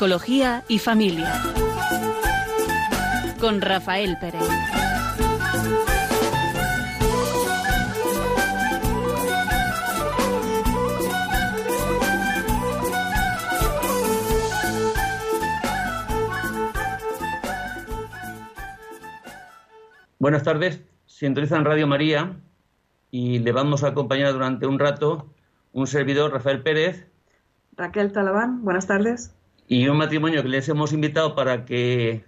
Psicología y familia. Con Rafael Pérez. Buenas tardes, sintonizan Radio María y le vamos a acompañar durante un rato un servidor, Rafael Pérez. Raquel Talabán, buenas tardes. Y un matrimonio que les hemos invitado para que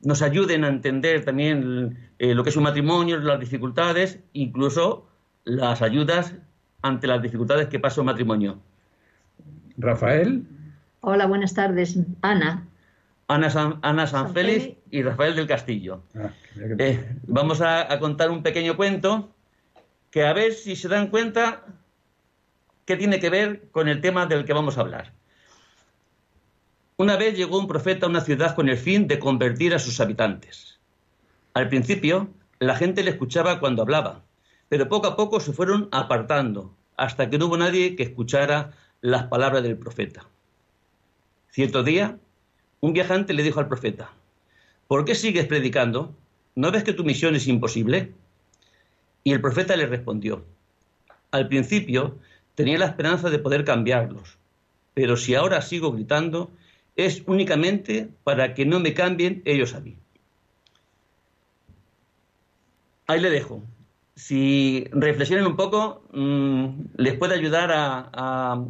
nos ayuden a entender también eh, lo que es un matrimonio, las dificultades, incluso las ayudas ante las dificultades que pasa un matrimonio. Rafael. Hola, buenas tardes. Ana. Ana, San, Ana Sanfélix y Rafael del Castillo. Ah, Eh, vamos a, a contar un pequeño cuento que a ver si se dan cuenta qué tiene que ver con el tema del que vamos a hablar. Una vez llegó un profeta a una ciudad con el fin de convertir a sus habitantes. Al principio, la gente le escuchaba cuando hablaba, pero poco a poco se fueron apartando, hasta que no hubo nadie que escuchara las palabras del profeta. Cierto día, un viajante le dijo al profeta, ¿por qué sigues predicando? ¿No ves que tu misión es imposible? Y el profeta le respondió, al principio tenía la esperanza de poder cambiarlos, pero si ahora sigo gritando, es únicamente para que no me cambien ellos a mí. Ahí le dejo. Si reflexionen un poco, mmm, les puede ayudar a,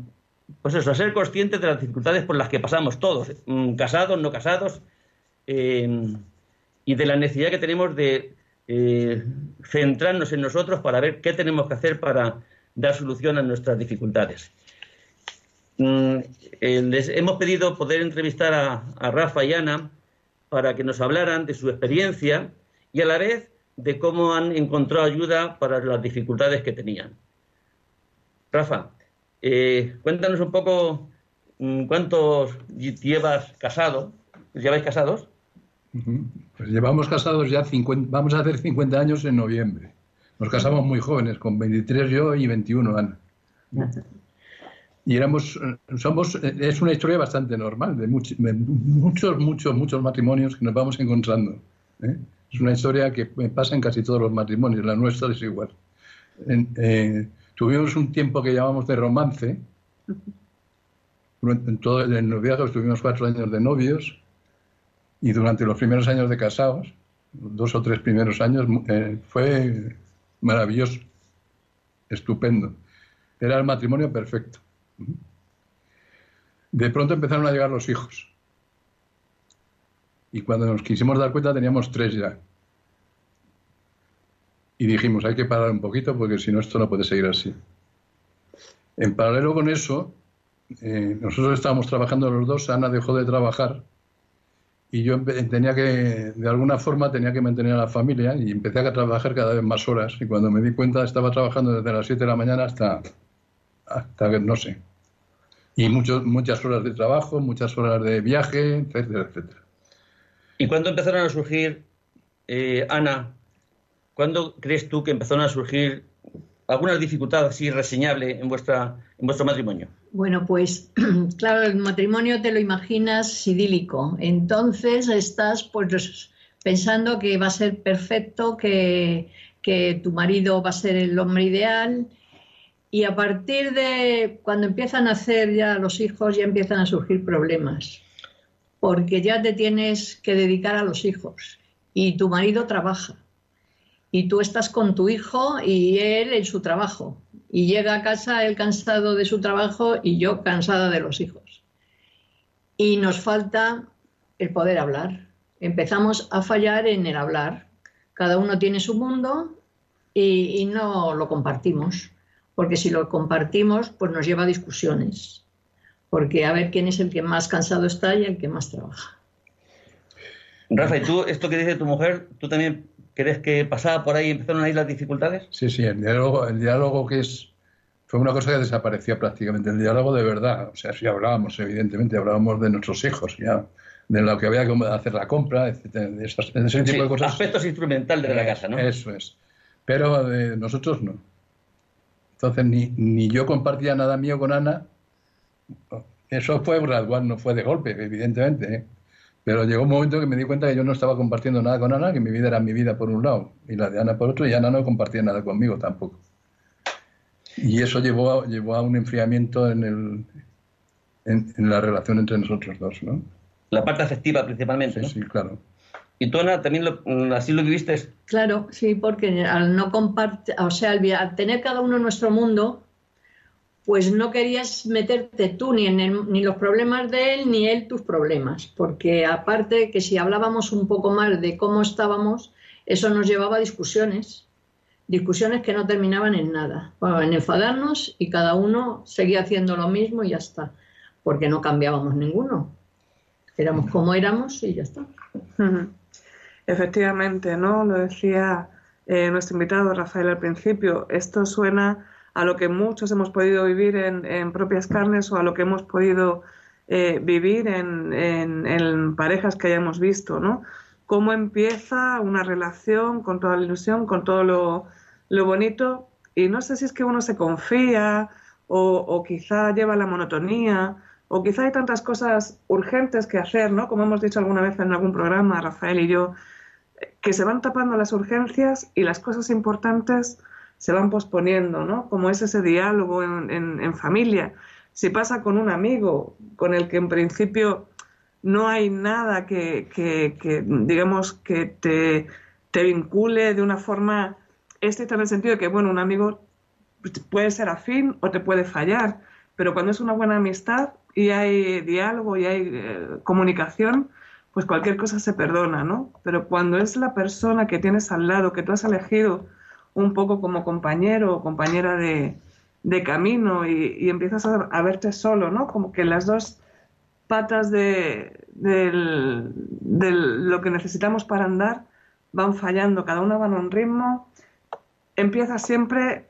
pues eso, a ser conscientes de las dificultades por las que pasamos todos, mmm, casados, no casados, eh, y de la necesidad que tenemos de eh, centrarnos en nosotros para ver qué tenemos que hacer para dar solución a nuestras dificultades. Mm, les hemos pedido poder entrevistar a, a, Rafa y Ana para que nos hablaran de su experiencia y a la vez de cómo han encontrado ayuda para las dificultades que tenían. Rafa, eh, cuéntanos un poco mm, cuántos llevas casado, lleváis casados. Pues llevamos casados ya 50, vamos a hacer 50 años en noviembre. Nos casamos muy jóvenes, con 23 yo y 21 Ana. Y éramos, somos, es una historia bastante normal, de, much, muchos, muchos, muchos matrimonios que nos vamos encontrando. ¿eh? Es una historia que pasa en casi todos los matrimonios, la nuestra es igual. En, eh, tuvimos un tiempo que llamamos de romance. En todo el noviazgo estuvimos cuatro años de novios y durante los primeros años de casados, dos o tres primeros años, eh, fue maravilloso, estupendo. Era el matrimonio perfecto. De pronto empezaron a llegar los hijos. Y cuando nos quisimos dar cuenta teníamos tres ya. Y dijimos, hay que parar un poquito porque si no esto no puede seguir así. En paralelo con eso, eh, nosotros estábamos trabajando los dos, Ana dejó de trabajar y yo tenía que, de alguna forma, tenía que mantener a la familia y empecé a trabajar cada vez más horas. Y cuando me di cuenta, estaba trabajando desde las 7 de la mañana hasta, hasta no sé. Y muchos, muchas horas de trabajo, muchas horas de viaje, etcétera, etcétera. ¿Y cuándo empezaron a surgir, eh, Ana, cuándo crees tú que empezaron a surgir alguna dificultad así reseñable en, vuestra, en vuestro matrimonio? Bueno, pues claro, el matrimonio te lo imaginas idílico. Entonces estás pues pensando que va a ser perfecto, que, que tu marido va a ser el hombre ideal. Y a partir de cuando empiezan a nacer ya los hijos, ya empiezan a surgir problemas. Porque ya te tienes que dedicar a los hijos. Y tu marido trabaja. Y tú estás con tu hijo y él en su trabajo y llega a casa él cansado de su trabajo y yo cansada de los hijos. Y nos falta el poder hablar. Empezamos a fallar en el hablar. Cada uno tiene su mundo y, y no lo compartimos, porque si lo compartimos, pues nos lleva a discusiones. Porque a ver quién es el que más cansado está y el que más trabaja. Rafa, ¿y tú, esto que dice tu mujer, tú también ¿Crees que pasaba por ahí y empezaron a ir las dificultades? Sí, sí, el diálogo, el diálogo que es fue una cosa que desaparecía prácticamente, el diálogo de verdad. O sea, sí hablábamos, evidentemente, hablábamos de nuestros hijos, ya, de lo que había que hacer la compra, etcétera, de, esas, de ese tipo sí, de cosas. Aspectos instrumentales de la casa, ¿no? Eso es. Pero de nosotros no. Entonces, ni, ni yo compartía nada mío con Ana, eso fue gradual, no fue de golpe, evidentemente. ¿eh? Pero llegó un momento que me di cuenta que yo no estaba compartiendo nada con Ana, que mi vida era mi vida por un lado y la de Ana por otro, y Ana no compartía nada conmigo tampoco. Y eso llevó a, llevó a un enfriamiento en, el, en, la relación entre nosotros dos, ¿no? La parte afectiva principalmente, sí, Sí, claro. ¿Y tú, Ana, también así lo viviste? Claro, sí, porque al no compartir, o sea, al tener cada uno nuestro mundo, pues no querías meterte tú ni en ni los problemas de él ni él tus problemas, porque aparte que si hablábamos un poco más de cómo estábamos, eso nos llevaba a discusiones, discusiones que no terminaban en nada, en enfadarnos y cada uno seguía haciendo lo mismo y ya está, porque no cambiábamos ninguno, éramos como éramos y ya está. Efectivamente, ¿no? Lo decía eh, nuestro invitado Rafael al principio, esto suena a lo que muchos hemos podido vivir en, propias carnes o a lo que hemos podido eh, vivir en, parejas que hayamos visto, ¿no? Cómo empieza una relación con toda la ilusión, con todo lo, bonito, y no sé si es que uno se confía o, o, quizá lleva la monotonía o quizá hay tantas cosas urgentes que hacer, ¿no? Como hemos dicho alguna vez en algún programa, Rafael y yo, que se van tapando las urgencias y las cosas importantes se van posponiendo, ¿no? Como es ese diálogo en, familia. Si pasa con un amigo con el que en principio no hay nada que, digamos, que te, te, vincule de una forma estricta en el sentido de que, bueno, un amigo puede ser afín o te puede fallar, pero cuando es una buena amistad y hay diálogo y hay eh, comunicación, pues cualquier cosa se perdona, ¿no? Pero cuando es la persona que tienes al lado, que tú has elegido, un poco como compañero o compañera de, camino y, empiezas a, verte solo, ¿no? Como que las dos patas de, lo que necesitamos para andar van fallando, cada una va en un ritmo, empieza siempre,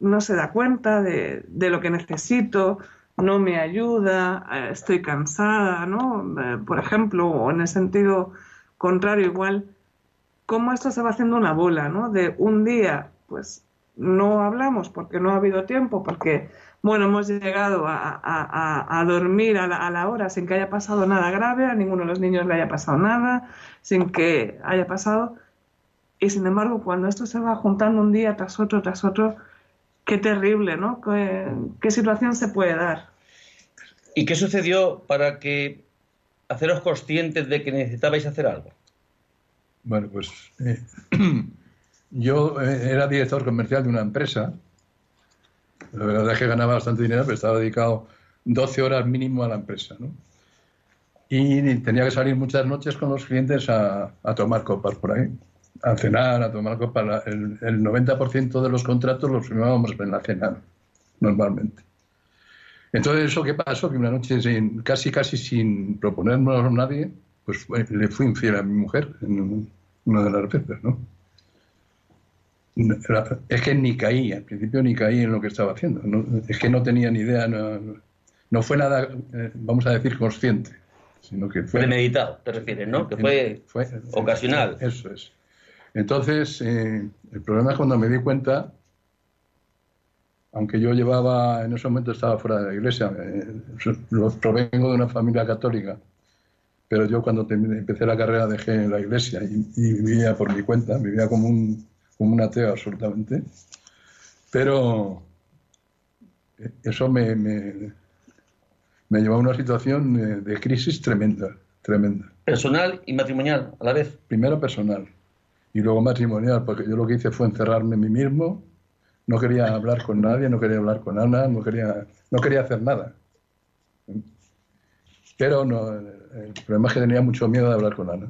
no se da cuenta de, lo que necesito, no me ayuda, eh, estoy cansada, ¿no? Eh, por ejemplo, o en el sentido contrario igual, cómo esto se va haciendo una bola, ¿no? De un día, pues no hablamos porque no ha habido tiempo, porque, bueno, hemos llegado a, dormir a la, hora sin que haya pasado nada grave, a ninguno de los niños le haya pasado nada, sin que haya pasado. Y sin embargo, cuando esto se va juntando un día tras otro, tras otro, qué terrible, ¿no? qué situación se puede dar? ¿Y qué sucedió para que haceros conscientes de que necesitabais hacer algo? Bueno, pues eh, yo eh, era director comercial de una empresa. La verdad es que ganaba bastante dinero, pero estaba dedicado 12 horas mínimo a la empresa. ¿no? Y tenía que salir muchas noches con los clientes a, tomar copas por ahí, a cenar, a tomar copas. El, el 90% de los contratos los firmábamos en la cena, normalmente. Entonces, ¿eso qué pasó? Que una noche, sin, casi casi sin proponérnoslo a nadie, pues le fui infiel a mi mujer en, una de las veces, ¿no? Es que ni caí, al principio ni caí en lo que estaba haciendo. es que no tenía ni idea, no, fue nada, eh, vamos a decir, consciente, sino que fue... Premeditado, te refieres, ¿no? Que fue, ocasional. Eso es. Entonces, eh, el problema es cuando me di cuenta, aunque yo llevaba, en ese momento estaba fuera de la iglesia, eh, provengo de una familia católica, pero yo cuando empecé la carrera dejé la iglesia y, vivía por mi cuenta, vivía como un, como ateo absolutamente. Pero eso me, me, llevó a una situación de, crisis tremenda, tremenda. ¿Personal y matrimonial a la vez? Primero personal y luego matrimonial, porque yo lo que hice fue encerrarme en mí mismo, no quería hablar con nadie, no quería hablar con Ana, no quería, no quería hacer nada. Pero no, el problema es que tenía mucho miedo de hablar con Ana.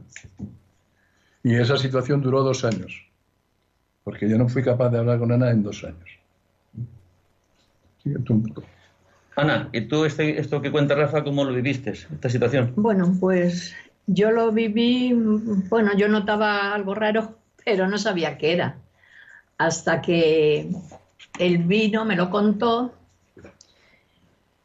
Y esa situación duró dos años, porque yo no fui capaz de hablar con Ana en dos años. Ana, ¿y tú este, esto que cuenta Rafa, cómo lo viviste, esta situación? Bueno, pues yo lo viví, bueno, yo notaba algo raro, pero no sabía qué era. Hasta que el vino me lo contó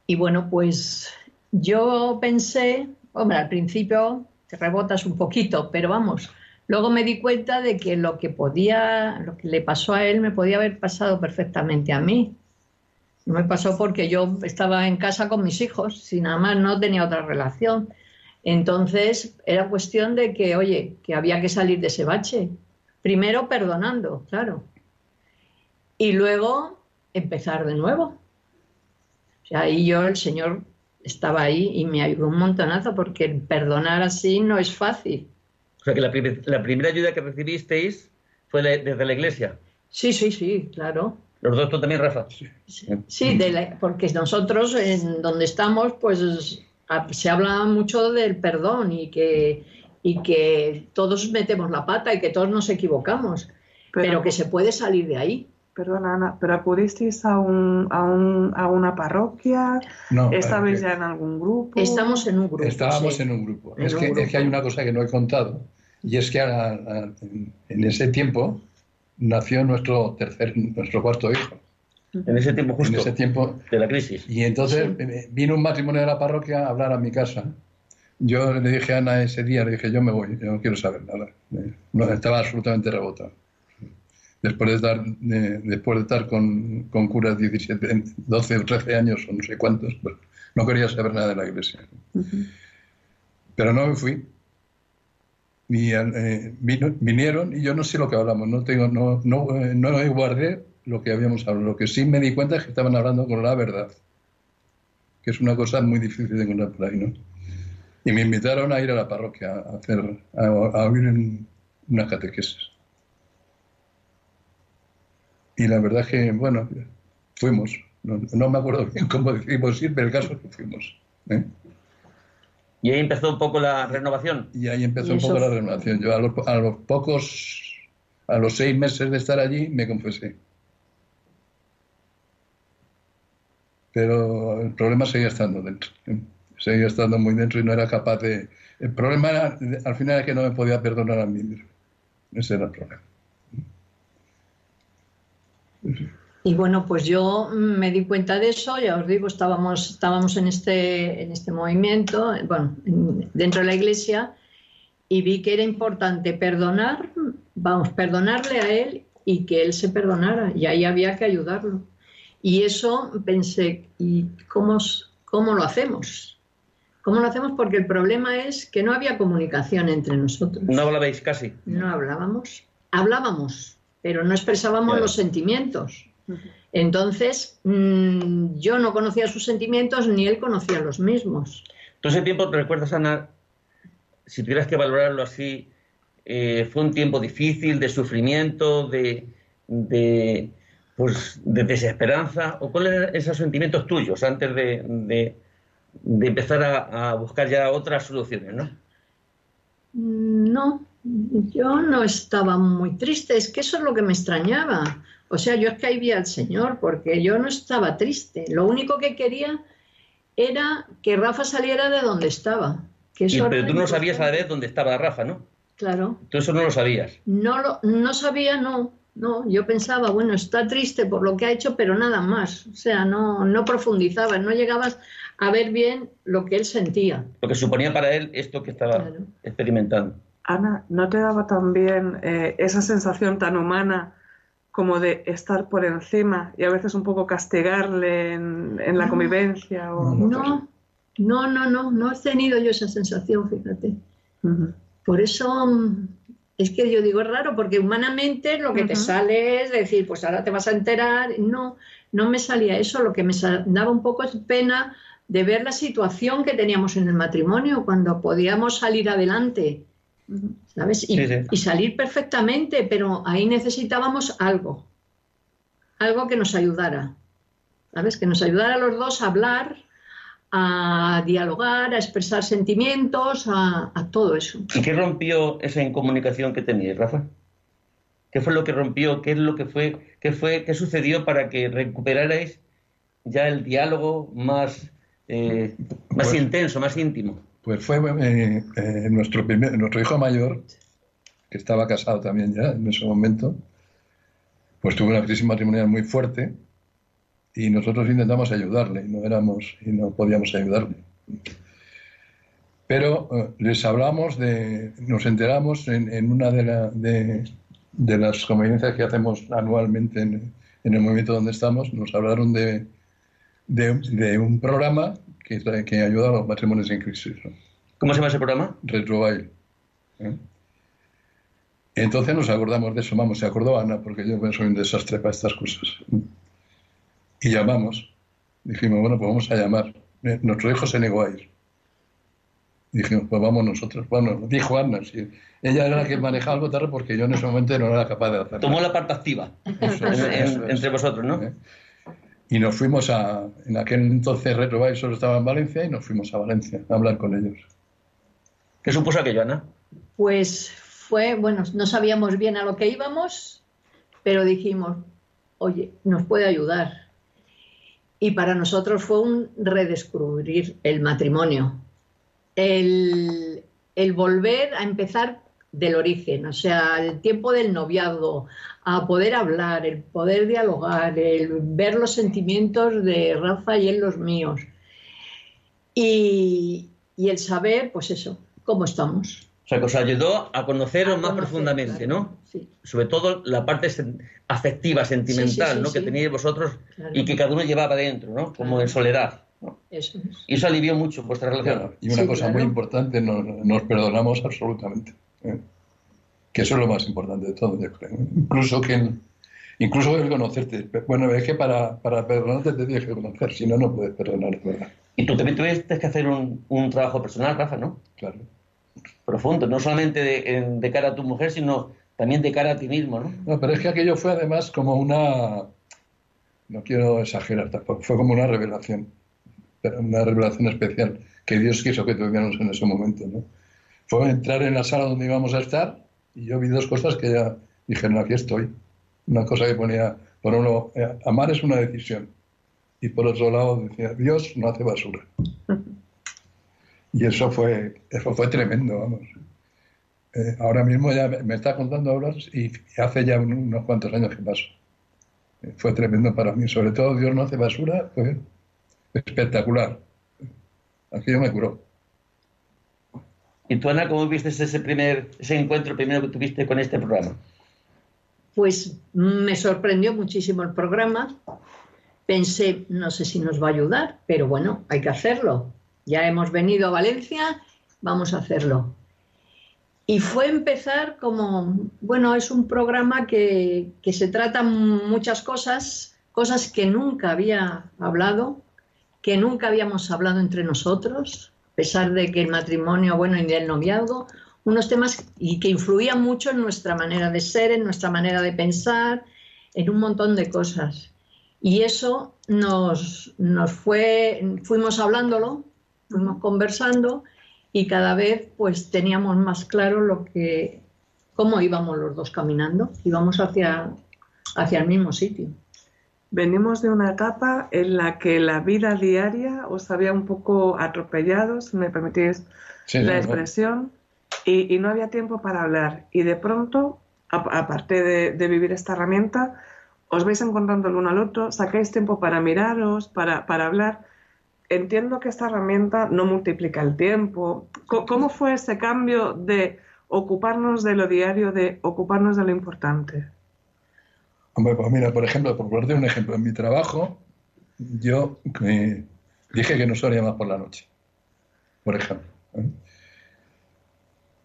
y bueno, pues yo pensé, hombre, al principio te rebotas un poquito, pero vamos, luego me di cuenta de que lo que podía, lo que le pasó a él me podía haber pasado perfectamente a mí. No me pasó porque yo estaba en casa con mis hijos, si nada más no tenía otra relación. Entonces era cuestión de que, oye, que había que salir de ese bache. Primero perdonando, claro. Y luego empezar de nuevo. O sea, ahí yo, el Señor estaba ahí y me ayudó un montonazo porque perdonar así no es fácil. O sea, que la, primera ayuda que recibisteis fue desde la iglesia. Sí, sí, sí, claro. ¿Los dos tú también, Rafa? Sí, porque nosotros en donde estamos, pues se habla mucho del perdón y que, y que todos metemos la pata y que todos nos equivocamos, pero que se puede salir de ahí. Perdona, Ana, ¿pero acudisteis a, un, a, un, a una parroquia? No. ¿Estabais ya en algún grupo? Estamos en un grupo. Estábamos en un grupo. es, que, es que hay una cosa que no he contado, y es que en ese tiempo nació nuestro tercer, nuestro cuarto hijo. En ese tiempo justo. En ese tiempo. De la crisis. Y entonces eh, vino un matrimonio de la parroquia a hablar a mi casa. Yo le dije a Ana ese día, le dije, yo me voy, yo no quiero saber nada. Eh, no, estaba absolutamente rebotado después de estar, después de estar con, con, curas 17, 12 o 13 años o no sé cuántos, pues no quería saber nada de la iglesia. Pero no me fui. Y, eh, vinieron y yo no sé lo que hablamos, no, tengo, no, no, eh, no guardé lo que habíamos hablado. Lo que sí me di cuenta es que estaban hablando con la verdad, que es una cosa muy difícil de encontrar por ahí, ¿no? Y me invitaron a ir a la parroquia a, hacer, a, a oír una catequesis. Y la verdad es que, bueno, fuimos. No, me acuerdo bien cómo decidimos ir, pero el caso es que fuimos. ¿eh? Y ahí empezó un poco la renovación. Y ahí empezó un poco la renovación. Yo a los, a los, pocos, a los seis meses de estar allí, me confesé. Pero el problema seguía estando dentro. Seguía estando muy dentro y no era capaz de... El problema era, al final es que no me podía perdonar a mí mismo. Ese era el problema. Y bueno, pues yo me di cuenta de eso, ya os digo, estábamos, estábamos en, este, en este movimiento, bueno, dentro de la iglesia, y vi que era importante perdonar, vamos, perdonarle a él y que él se perdonara, y ahí había que ayudarlo. Y eso pensé, ¿y cómo, cómo lo hacemos? ¿Cómo lo hacemos? Porque el problema es que no había comunicación entre nosotros. No hablabais casi. No hablábamos. Hablábamos, pero no expresábamos los sentimientos. Entonces, mm, yo no conocía sus sentimientos ni él conocía los mismos. ¿Tú ese tiempo te recuerdas, Ana, si tuvieras que valorarlo así, eh, fue un tiempo difícil, de sufrimiento, de, de, pues, de desesperanza? ¿O cuáles eran esos sentimientos tuyos antes de, de empezar a, a, buscar ya otras soluciones? ¿no? no, yo no estaba muy triste, es que eso es lo que me extrañaba. O sea, yo es que ahí vi al Señor, porque yo no estaba triste. Lo único que quería era que Rafa saliera de donde estaba. Que pero tú no sabías a la vez dónde estaba Rafa, ¿no? Claro. Tú eso no lo sabías. No, lo, no sabía, no. No, yo pensaba, bueno, está triste por lo que ha hecho, pero nada más. O sea, no, no profundizaba, no llegabas a ver bien lo que él sentía. Lo que suponía para él esto que estaba experimentando. Ana, ¿no te daba también eh, esa sensación tan humana como de estar por encima y a veces un poco castigarle en, la convivencia? O... No, no, no, no, no he tenido yo esa sensación, fíjate. Por eso mm, es que yo digo es raro, porque humanamente lo que te sale es decir, pues ahora te vas a enterar. No, no me salía eso, lo que me daba un poco es pena de ver la situación que teníamos en el matrimonio cuando podíamos salir adelante ¿sabes? Y, salir perfectamente, pero ahí necesitábamos algo, algo que nos ayudara, ¿sabes? Que nos ayudara a los dos a hablar, a dialogar, a expresar sentimientos, a, todo eso. ¿Y qué rompió esa incomunicación que teníais, Rafa? ¿Qué fue lo que rompió? ¿Qué es lo que fue? ¿Qué fue? ¿Qué sucedió para que recuperarais ya el diálogo más, eh, más pues intenso, más íntimo? Pues fue eh, eh, nuestro, primer, nuestro hijo mayor, que estaba casado también ya en ese momento, pues tuvo una crisis matrimonial muy fuerte y nosotros intentamos ayudarle y no éramos y no podíamos ayudarle. Pero eh, les hablamos de, nos enteramos en, una de, de, las conveniencias que hacemos anualmente en, en, el movimiento donde estamos, nos hablaron de, de, un programa que, que ayuda a los matrimonios en crisis. ¿Cómo se llama ese programa? Retrobail. ¿eh? Entonces nos acordamos de eso, vamos, se acordó Ana, porque yo soy un desastre para estas cosas. Y llamamos, dijimos, bueno, pues vamos a llamar. Eh, nuestro hijo se negó a ir. Dijimos, pues vamos nosotros. Bueno, dijo Ana, sí. ella era la que manejaba el tarde porque yo en ese momento no era capaz de hacerlo. Tomó la parte activa entre vosotros, ¿no? ¿Eh? Y nos fuimos a, en aquel entonces Retrobail solo estaba en Valencia y nos fuimos a Valencia a hablar con ellos. ¿Qué supuso aquello, Ana? Pues fue, bueno, no sabíamos bien a lo que íbamos, pero dijimos, oye, nos puede ayudar. Y para nosotros fue un redescubrir el matrimonio, el, volver a empezar del origen, o sea, el tiempo del noviazgo, a poder hablar, el poder dialogar, el ver los sentimientos de Rafa y en los míos. Y el saber, pues eso, cómo estamos. O sea, que os ayudó a conoceros más profundamente, ¿no? Sí. Sobre todo la parte afectiva, sentimental, ¿no? Que teníais vosotros y que cada uno llevaba dentro, ¿no? Como en soledad. Eso Y eso alivió mucho vuestra relación. Y una cosa muy importante, nos, perdonamos absolutamente. ¿eh? Que eso es lo más importante de todo, yo creo. Incluso que incluso el conocerte. Bueno, es que para, para perdonarte te tienes que conocer, si no, no puedes perdonar, ¿verdad? Y tú también tuviste que hacer un, un trabajo personal, Rafa, ¿no? Claro profundo, no solamente de, cara a tu mujer, sino también de cara a ti mismo, ¿no? No, pero es que aquello fue además como una, no quiero exagerar fue como una revelación, una revelación especial que Dios quiso que tuviéramos en ese momento, ¿no? Fue entrar en la sala donde íbamos a estar y yo vi dos cosas que ya dijeron, aquí estoy. Una cosa que ponía, por uno, eh, amar es una decisión. Y por otro lado decía, Dios no hace basura. Y eso fue, eso fue tremendo, vamos. Eh, ahora mismo ya me, está contando ahora y hace ya unos cuantos años que pasó. Eh, fue tremendo para mí. Sobre todo Dios no hace basura, fue espectacular. Aquello me curó. ¿Y tú, Ana, cómo viste ese primer ese encuentro primero que tuviste con este programa? Pues me sorprendió muchísimo el programa. Pensé, no sé si nos va a ayudar, pero bueno, hay que hacerlo ya hemos venido a Valencia, vamos a hacerlo. Y fue empezar como, bueno, es un programa que, se tratan muchas cosas, cosas que nunca había hablado, que nunca habíamos hablado entre nosotros, a pesar de que el matrimonio, bueno, y el noviazgo, unos temas y que influían mucho en nuestra manera de ser, en nuestra manera de pensar, en un montón de cosas. Y eso nos, nos fue, fuimos hablándolo fuimos conversando y cada vez pues teníamos más claro lo que cómo íbamos los dos caminando, íbamos hacia, hacia el mismo sitio. Venimos de una etapa en la que la vida diaria os había un poco atropellado, si me permitís la expresión, y, no había tiempo para hablar. Y de pronto, aparte de, vivir esta herramienta, os vais encontrando el uno al otro, sacáis tiempo para miraros, para, para hablar entiendo que esta herramienta no multiplica el tiempo. ¿Cómo fue ese cambio de ocuparnos de lo diario, de ocuparnos de lo importante? Hombre, pues mira, por ejemplo, por ponerte un ejemplo, en mi trabajo yo dije que no salía más por la noche, por ejemplo. ¿eh?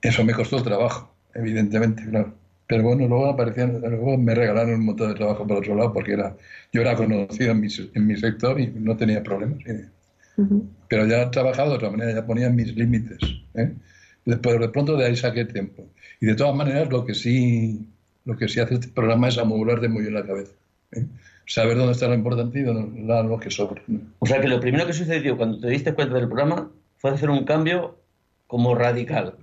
Eso me costó el trabajo, evidentemente, claro. Pero bueno, luego aparecían, luego me regalaron un montón de trabajo por otro lado porque era, yo era conocido en mi, en mi sector y no tenía problemas. Pero ya he trabajado de otra manera, ya ponía mis límites. ¿eh? Pero de pronto de ahí saqué tiempo. Y de todas maneras, lo que sí, lo que sí hace este programa es amobularte muy bien la cabeza. ¿eh? Saber dónde está lo importante y dónde lo que sobra. O sea que lo primero que sucedió cuando te diste cuenta del programa fue hacer un cambio como radical.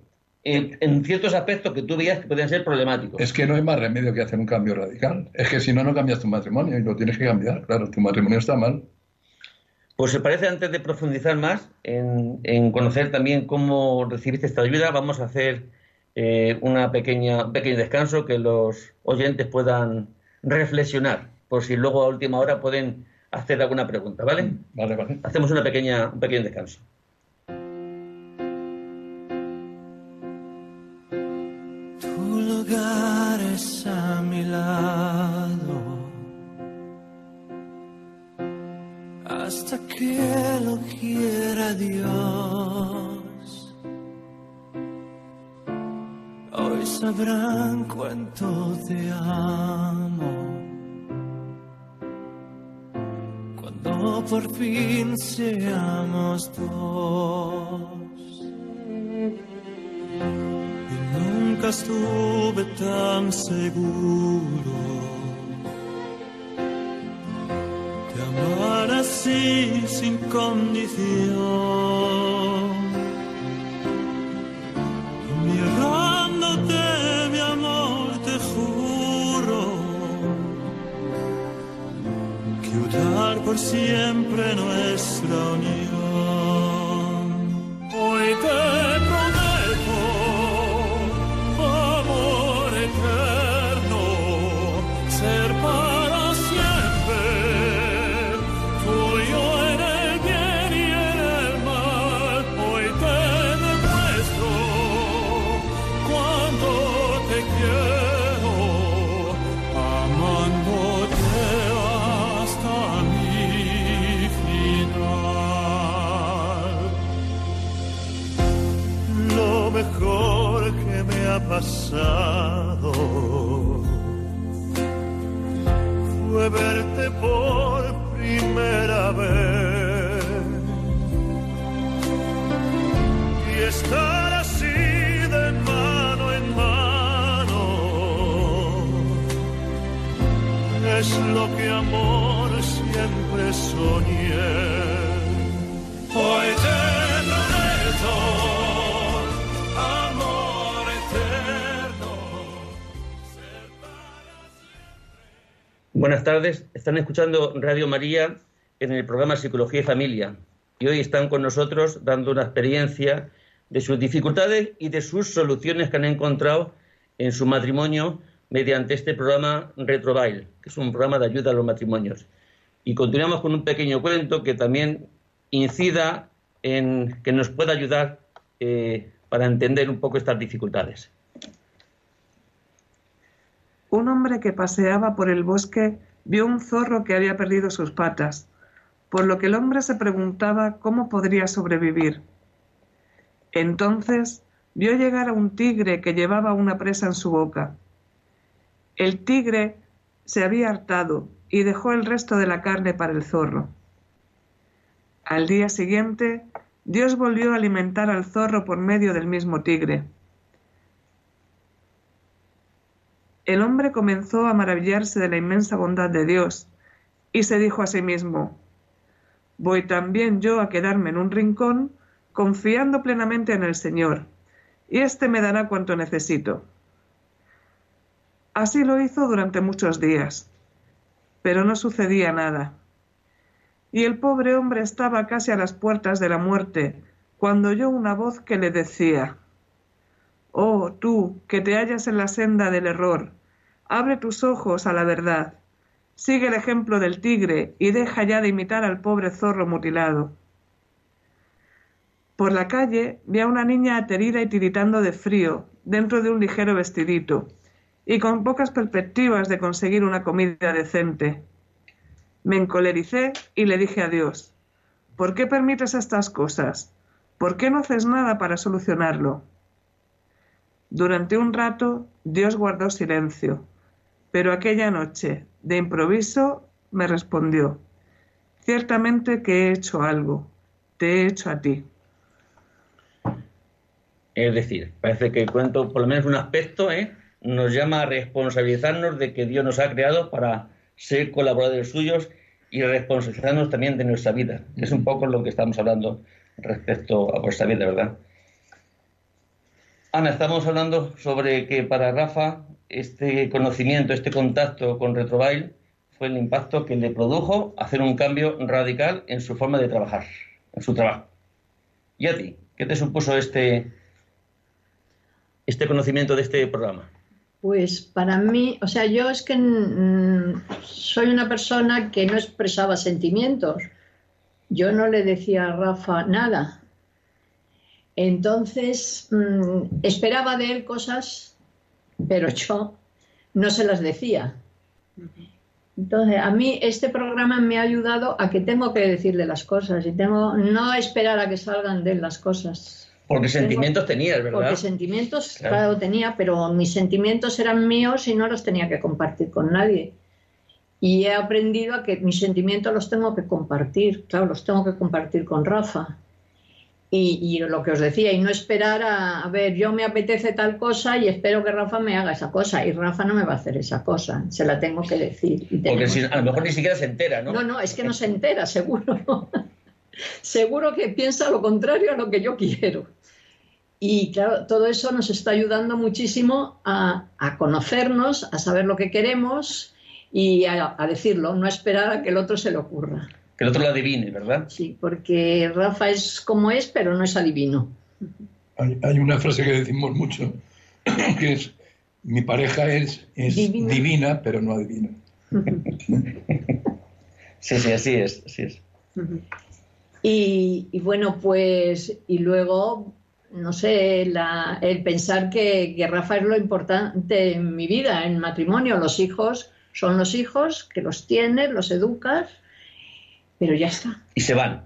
En, en, ciertos aspectos que tú veías que podían ser problemáticos. Es que no hay más remedio que hacer un cambio radical. Es que si no, no cambias tu matrimonio y lo tienes que cambiar. Claro, tu matrimonio está mal. Pues se parece, antes de profundizar más en, conocer también cómo recibiste esta ayuda, vamos a hacer eh, una pequeña, un pequeño descanso que los oyentes puedan reflexionar, por si luego a última hora pueden hacer alguna pregunta, ¿vale? Vale, vale. Hacemos una pequeña, un pequeño descanso. Tu lugar es a mi lado que lo quiera Dios. Hoy sabrán cuánto te amo. Cuando por fin seamos dos. Y nunca estuve tan seguro amar así sin condición. Mirándote, mi amor, te juro que unir por siempre unión. Fue verte por primera vez y estar así de mano en mano es lo que amor siempre soñé. Buenas tardes, están escuchando Radio María en el programa Psicología y Familia y hoy están con nosotros dando una experiencia de sus dificultades y de sus soluciones que han encontrado en su matrimonio mediante este programa Retrobail, que es un programa de ayuda a los matrimonios. Y continuamos con un pequeño cuento que también incida en que nos pueda ayudar eh, para entender un poco estas dificultades. Un hombre que paseaba por el bosque vio un zorro que había perdido sus patas, por lo que el hombre se preguntaba cómo podría sobrevivir. Entonces vio llegar a un tigre que llevaba una presa en su boca. El tigre se había hartado y dejó el resto de la carne para el zorro. Al día siguiente, Dios volvió a alimentar al zorro por medio del mismo tigre. El hombre comenzó a maravillarse de la inmensa bondad de Dios y se dijo a sí mismo, voy también yo a quedarme en un rincón confiando plenamente en el Señor, y éste me dará cuanto necesito. Así lo hizo durante muchos días, pero no sucedía nada. Y el pobre hombre estaba casi a las puertas de la muerte, cuando oyó una voz que le decía, Oh, tú, que te hallas en la senda del error, abre tus ojos a la verdad, sigue el ejemplo del tigre y deja ya de imitar al pobre zorro mutilado. Por la calle vi a una niña aterida y tiritando de frío, dentro de un ligero vestidito, y con pocas perspectivas de conseguir una comida decente. Me encolericé y le dije a Dios, ¿por qué permites estas cosas? ¿Por qué no haces nada para solucionarlo? Durante un rato Dios guardó silencio, pero aquella noche, de improviso, me respondió, ciertamente que he hecho algo, te he hecho a ti. Es decir, parece que el cuento, por lo menos un aspecto, ¿eh? nos llama a responsabilizarnos de que Dios nos ha creado para ser colaboradores suyos y responsabilizarnos también de nuestra vida. Es un poco lo que estamos hablando respecto a vuestra vida, ¿verdad? Ana, estamos hablando sobre que para Rafa este conocimiento, este contacto con Retrobail fue el impacto que le produjo hacer un cambio radical en su forma de trabajar, en su trabajo. ¿Y a ti? ¿Qué te supuso este, este conocimiento de este programa? Pues para mí, o sea, yo es que soy una persona que no expresaba sentimientos. Yo no le decía a Rafa nada. Entonces, mm, esperaba de él cosas, pero yo no se las decía. Entonces, a mí este programa me ha ayudado a que tengo que decirle las cosas y tengo no esperar a que salgan de él las cosas. Porque Tengo- sentimientos tenías, ¿verdad? Porque sentimientos, Claro. claro. tenía, pero mis sentimientos eran míos y no los tenía que compartir con nadie. Y he aprendido a que mis sentimientos los tengo que compartir, claro, los tengo que compartir con Rafa. Y, y lo que os decía, y no esperar a, a ver, yo me apetece tal cosa y espero que Rafa me haga esa cosa. Y Rafa no me va a hacer esa cosa, se la tengo que decir. y Porque si- a lo mejor ni siquiera se entera, ¿no? No, no, es que no se entera, seguro. seguro que piensa lo contrario a lo que yo quiero. Y claro, todo eso nos está ayudando muchísimo a, a conocernos, a saber lo que queremos y a, a decirlo, no esperar a que el otro se le ocurra. Que el otro lo adivine, ¿verdad? Sí, porque Rafa es como es, pero no es adivino. Hay, hay una frase que decimos mucho, que es, mi pareja es, es Divina. divina, pero no adivina. Sí, sí, así es, así es. Y, y bueno, pues, y luego, no sé, la- el pensar que, que Rafa es lo importante en mi vida, en matrimonio. Los hijos son los hijos, que los tienes, los educas, pero ya está, Y se van.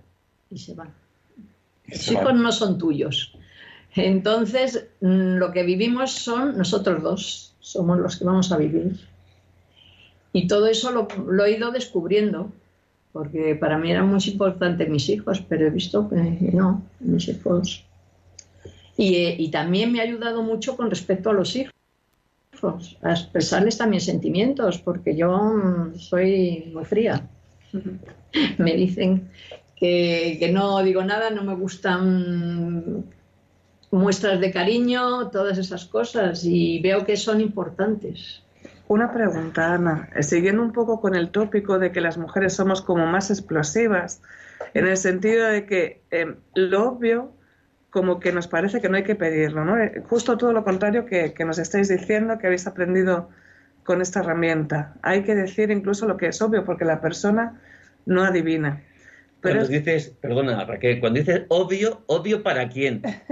y se van. y Los se hijos van. no son tuyos. Entonces, mm, lo que vivimos son nosotros dos, somos los que vamos a vivir. Y todo eso lo, lo he ido descubriendo, porque para mí eran muy importantes mis hijos, pero he visto que no, mis hijos. Y, eh, y también me ha ayudado mucho con respecto a los hijos, a expresarles también sentimientos, porque yo mm, soy muy fría. Me dicen que, que no digo nada, no me gustan muestras de cariño, todas esas cosas, y veo que son importantes. Una pregunta, Ana. Siguiendo un poco con el tópico de que las mujeres somos como más explosivas, en el sentido de que eh, lo obvio como que nos parece que no hay que pedirlo, ¿no? Eh, Justo todo lo contrario que, que nos estáis diciendo que habéis aprendido con esta herramienta. Hay que decir incluso lo que es obvio porque la persona no adivina. Pero Cuando es- dices, perdona Raquel, cuando dices obvio, obvio para quién?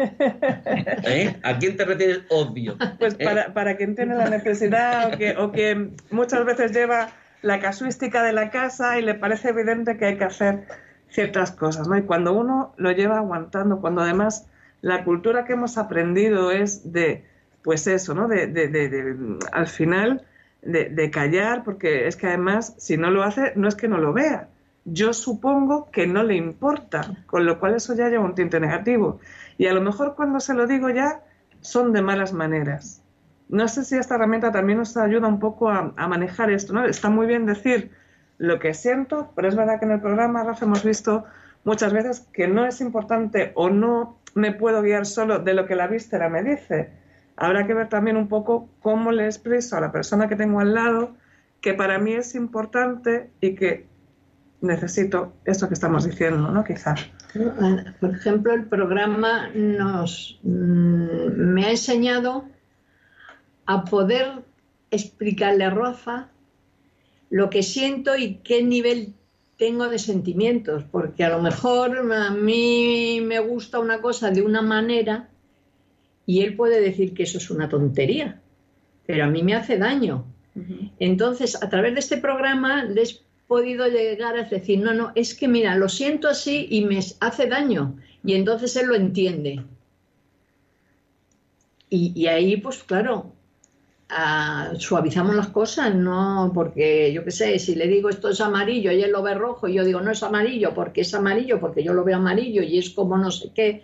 ¿Eh? ¿A quién te refieres obvio? Pues ¿Eh? para, para quien tiene la necesidad o que, o que muchas veces lleva la casuística de la casa y le parece evidente que hay que hacer ciertas cosas, ¿no? Y cuando uno lo lleva aguantando, cuando además la cultura que hemos aprendido es de, pues eso, ¿no? De, de- de- de, al final, de, callar, porque es que además, si no lo hace, no es que no lo vea. Yo supongo que no le importa, con lo cual eso ya lleva un tinte negativo. Y a lo mejor cuando se lo digo ya, son de malas maneras. No sé si esta herramienta también nos ayuda un poco a, a manejar esto, ¿no? Está muy bien decir lo que siento, pero es verdad que en el programa, Rafa, hemos visto muchas veces que no es importante o no me puedo guiar solo de lo que la víscera me dice. Habrá que ver también un poco cómo le expreso a la persona que tengo al lado que para mí es importante y que necesito esto que estamos diciendo, ¿no? Quizá. Por ejemplo, el programa nos mm, me ha enseñado a poder explicarle a Rafa lo que siento y qué nivel tengo de sentimientos, porque a lo mejor a mí me gusta una cosa de una manera y él puede decir que eso es una tontería, pero a mí me hace daño. Entonces, a través de este programa les he podido llegar a decir, no, no, es que mira, lo siento así y me hace daño. Y entonces él lo entiende. Y, y ahí, pues claro, suavizamos las cosas, ¿no? Porque yo qué sé, si le digo esto es amarillo y él lo ve rojo y yo digo no es amarillo porque es amarillo, porque yo lo veo amarillo y es como no sé qué,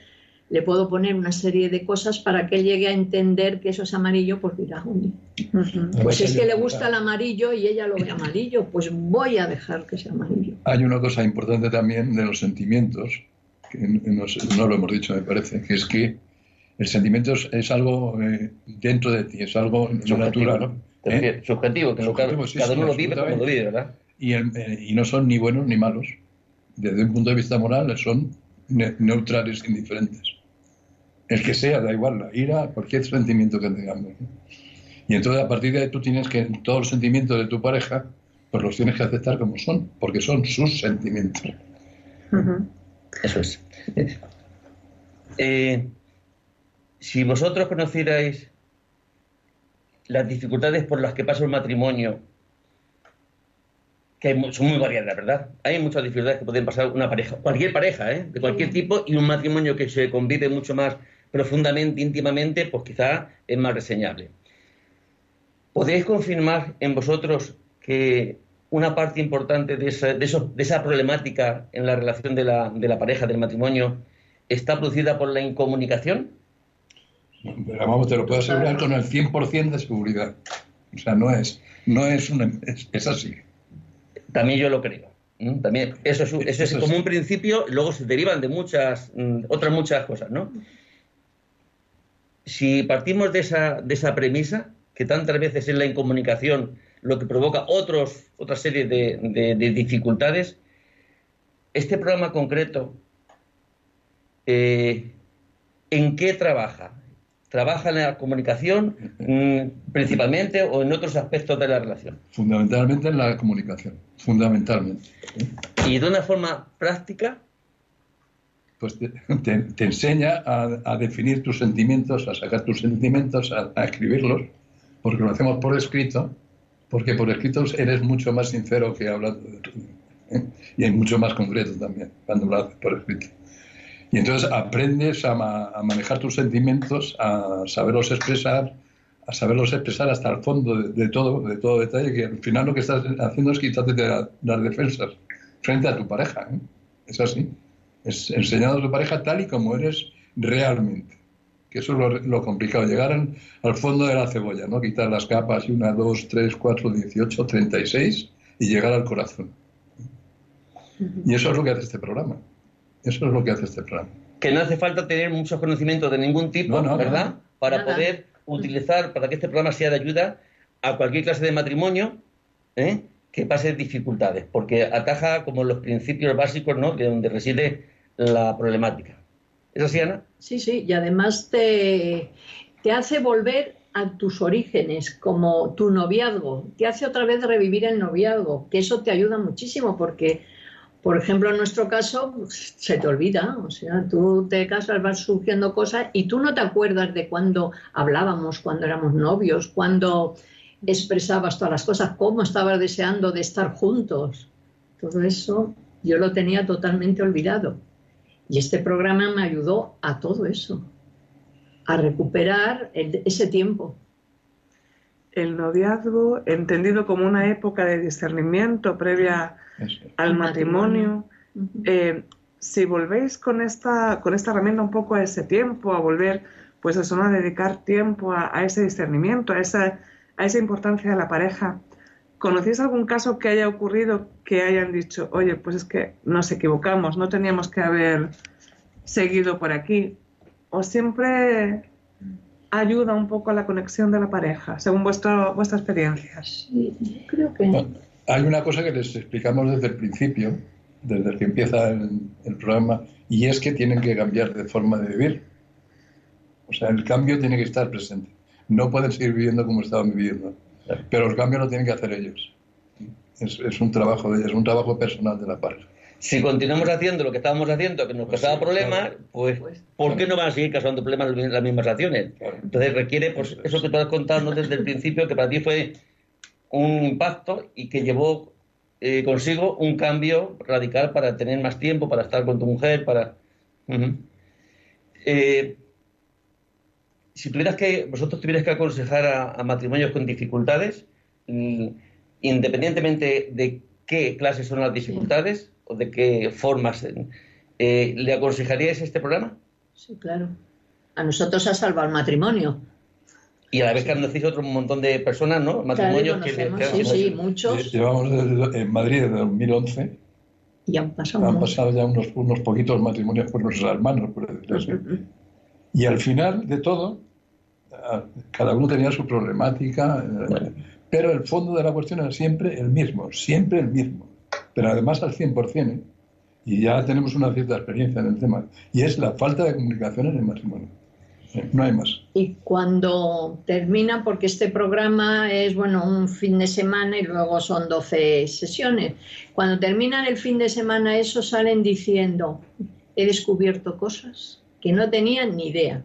le puedo poner una serie de cosas para que él llegue a entender que eso es amarillo, pues dirá, "Oye, pues es que le gusta el amarillo y ella lo ve amarillo, pues voy a dejar que sea amarillo. Hay una cosa importante también de los sentimientos, que no, lo hemos dicho, me parece, que es que el sentimiento es, es algo eh, dentro de ti, es algo Subjetivo, natural. ¿eh? Subjetivo, que lo- cada, sí, cada sí, uno lo vive como lo vive, ¿verdad? Y, el- eh, y no son ni buenos ni malos. Desde un punto de vista moral son ne- neutrales, indiferentes. El que sea, da igual, la ira, cualquier sentimiento que tengamos. ¿no? Y entonces a partir de ahí tú tienes que, todos los sentimientos de tu pareja, pues los tienes que aceptar como son, porque son sus sentimientos. Eso es. Eh, si vosotros conocierais las dificultades por las que pasa un matrimonio que hay son muy variadas, ¿verdad? Hay muchas dificultades que pueden pasar una pareja, cualquier pareja, ¿eh? de cualquier tipo, y un matrimonio que se convive mucho más profundamente, íntimamente, pues quizá es más reseñable. ¿Podéis confirmar en vosotros que una parte importante de esa, de eso- de esa problemática en la relación de la, de la pareja, del matrimonio, está producida por la incomunicación? Pero vamos, te lo puedo asegurar con el 100% de seguridad. O sea, no es, no es, una, es, es así. También yo lo creo. También eso es, eso es como un principio, luego se derivan de muchas mm, otras muchas cosas, ¿no? Si partimos de esa, de esa premisa, que tantas veces es la incomunicación lo que provoca otros, otra serie de, de- de dificultades, este programa concreto, eh, ¿en qué trabaja? ¿Trabaja en la comunicación mm, principalmente o en otros aspectos de la relación? Fundamentalmente en la comunicación. Fundamentalmente. Y de una forma práctica, Pues te, te- te enseña a, a definir tus sentimientos, a sacar tus sentimientos, a, a escribirlos, porque lo hacemos por escrito, porque por escrito eres mucho más sincero que hablando. ¿eh? Y es mucho más concreto también cuando lo haces por escrito. Y entonces aprendes a, ma- a manejar tus sentimientos, a saberlos expresar, a saberlos expresar hasta el fondo de, de todo, de todo detalle, que al final lo que estás haciendo es quitarte la- las defensas frente a tu pareja. ¿eh? Es así. Es enseñando a tu pareja tal y como eres realmente. Que eso es lo, lo complicado, llegar al, al fondo de la cebolla, ¿no? Quitar las capas y una, dos, tres, cuatro, dieciocho, treinta y seis y llegar al corazón. Y eso es lo que hace este programa. Eso es lo que hace este programa. que no hace falta tener muchos conocimientos de ningún tipo, No, no, ¿verdad? no. Para Nada. poder utilizar, para que este programa sea de ayuda a cualquier clase de matrimonio ¿eh? que pase dificultades, porque ataja como los principios básicos ¿no? de donde reside la problemática. ¿Es así, Ana? Sí, sí, y además te, te hace volver a tus orígenes, como tu noviazgo, te hace otra vez revivir el noviazgo, que eso te ayuda muchísimo porque, por ejemplo, en nuestro caso, se te olvida, o sea, tú te casas, van surgiendo cosas y tú no te acuerdas de cuando hablábamos, cuando éramos novios, cuando expresabas todas las cosas, cómo estabas deseando de estar juntos. Todo eso yo lo tenía totalmente olvidado. Y este programa me ayudó a todo eso, a recuperar el- ese tiempo. El noviazgo, entendido como una época de discernimiento previa. Al matrimonio, eh, si volvéis con esta, con esta herramienta un poco a ese tiempo, a volver, pues eso, ¿no? a dedicar tiempo a, a ese discernimiento, a esa, a esa importancia de la pareja, ¿conocéis algún caso que haya ocurrido que hayan dicho, oye, pues es que nos equivocamos, no teníamos que haber seguido por aquí? ¿O siempre ayuda un poco a la conexión de la pareja, según vuestro, vuestra experiencia? Sí, yo creo que... Hay una cosa que les explicamos desde el principio, desde el que empieza el, el programa, y es que tienen que cambiar de forma de vivir. O sea, el cambio tiene que estar presente. No pueden seguir viviendo como estaban viviendo, pero el cambio lo tienen que hacer ellos. Es, es un trabajo de ellos, es un trabajo personal de la pareja. Si continuamos haciendo lo que estábamos haciendo, que nos Pues causaba sí, problemas, claro. pues, Pues- ¿por qué no van a seguir causando problemas las mismas acciones? Entonces requiere, pues, Eso es. eso que tú has contado desde el principio, que para ti fue un impacto y que llevó eh, consigo un cambio radical para tener más tiempo, para estar con tu mujer, para... Eh, si tuvieras que, vosotros tuvierais que aconsejar a, a matrimonios con dificultades, mm, independientemente de qué clases son las dificultades o de qué formas, eh, ¿le aconsejaríais este programa? Sí, claro. A nosotros ha salvado el matrimonio. Y a la vez que conocéis otro montón de personas, ¿no? Matrimonios Claro, que, que- sí, sí, muchos. Llevamos desde- en Madrid desde 2011, Y han pasado han pasado ya unos, unos poquitos matrimonios por nuestros hermanos, por decirlo así. Y al final de todo, ah, cada uno tenía su problemática, eh, Bueno. pero el fondo de la cuestión era siempre el mismo, siempre el mismo. Pero además al 100%, ¿eh? y ya tenemos una cierta experiencia en el tema, y es la falta de comunicación en el matrimonio. No hay más. Y cuando termina, porque este programa es, bueno, un fin de semana y luego son 12 sesiones, cuando terminan el fin de semana, eso salen diciendo, he descubierto cosas que no tenían ni idea.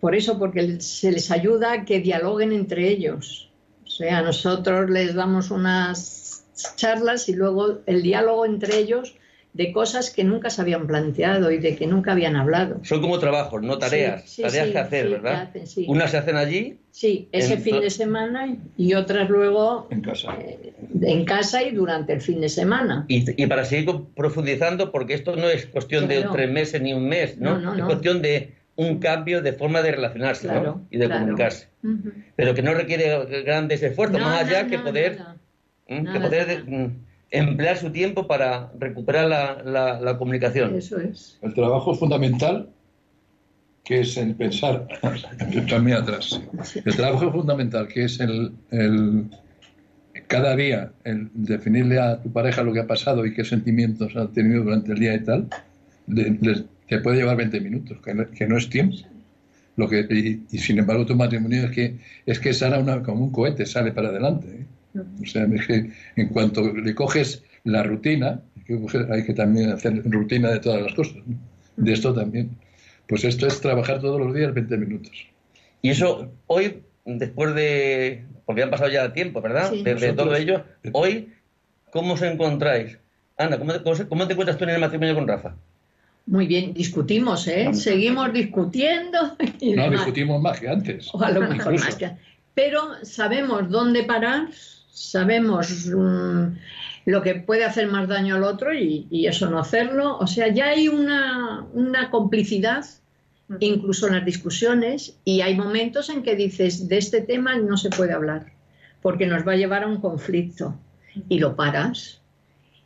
Por eso, porque se les ayuda a que dialoguen entre ellos. O sea, nosotros les damos unas charlas y luego el diálogo entre ellos de cosas que nunca se habían planteado y de que nunca habían hablado. Son como trabajos, no tareas. Sí, sí, tareas sí, que hacer, sí, ¿verdad? que hacen, sí. Unas se hacen allí Sí, ese En fin de semana y otras luego En casa. eh, en casa y durante el fin de semana. y, y para seguir profundizando, porque esto no es cuestión de tres meses ni un mes, ¿no? No, no, es no. cuestión de un cambio de forma de relacionarse y de claro. comunicarse. Pero que no requiere grandes esfuerzos, No, más allá no, que no, poder, que poder nada. mm, emplear su tiempo para recuperar la, la- la comunicación. Eso es. El trabajo fundamental, que es el pensar, también atrás, el trabajo fundamental, que es el, el- cada día, el definirle a tu pareja lo que ha pasado y qué sentimientos ha tenido durante el día y tal, de- te puede llevar 20 minutos, que no, que no es tiempo. Lo que, y, y sin embargo tu matrimonio es que es que sale una, como un cohete, sale para adelante. ¿eh? O sea, es que en cuanto le coges la rutina, hay que, también hacer rutina de todas las cosas, ¿no? de esto también. Pues esto es trabajar todos los días 20 minutos. Y eso hoy, después de... porque han pasado ya tiempo, ¿verdad? Sí. Desde Nosotros- todo ello, hoy, ¿cómo os encontráis? Ana, ¿cómo, te- cómo se- cómo te encuentras tú en el matrimonio con Rafa? Muy bien, discutimos, ¿eh? Seguimos discutiendo. y No, demás. discutimos más que antes. O a lo mejor más que- Pero sabemos dónde parar, sabemos mm, lo que puede hacer más daño al otro y, y eso no hacerlo. O sea, ya hay una, una complicidad, incluso en las discusiones, y hay momentos en que dices, de este tema no se puede hablar, porque nos va a llevar a un conflicto. Y lo paras.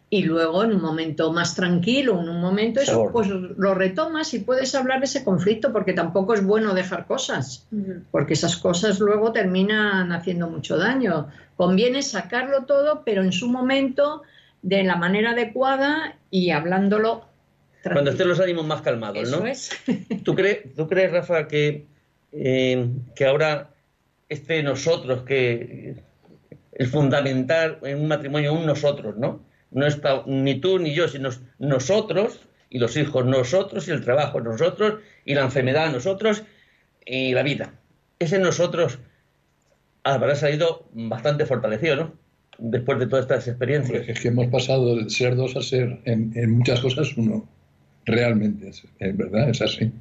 Y luego, en un momento más tranquilo, en un momento eso, pues lo retomas y puedes hablar de ese conflicto, porque tampoco es bueno dejar cosas porque esas cosas luego terminan haciendo mucho daño. Conviene sacarlo todo, pero en su momento, de la manera adecuada y hablándolo. Cuando estén tranquilo. los ánimos más calmados, Eso ¿no? es. ¿Tú crees, ¿Tú crees, Rafa, que, eh, que ahora este nosotros, que es fundamental en un matrimonio, un nosotros, ¿no? No está ni tú ni yo, sino nosotros y los hijos, nosotros y el trabajo, nosotros y la enfermedad, nosotros y la vida. Ese nosotros habrá salido bastante fortalecido, ¿no? Después de todas estas experiencias. Es que hemos pasado de ser dos a ser en, muchas cosas uno. Realmente, es, es verdad, es así.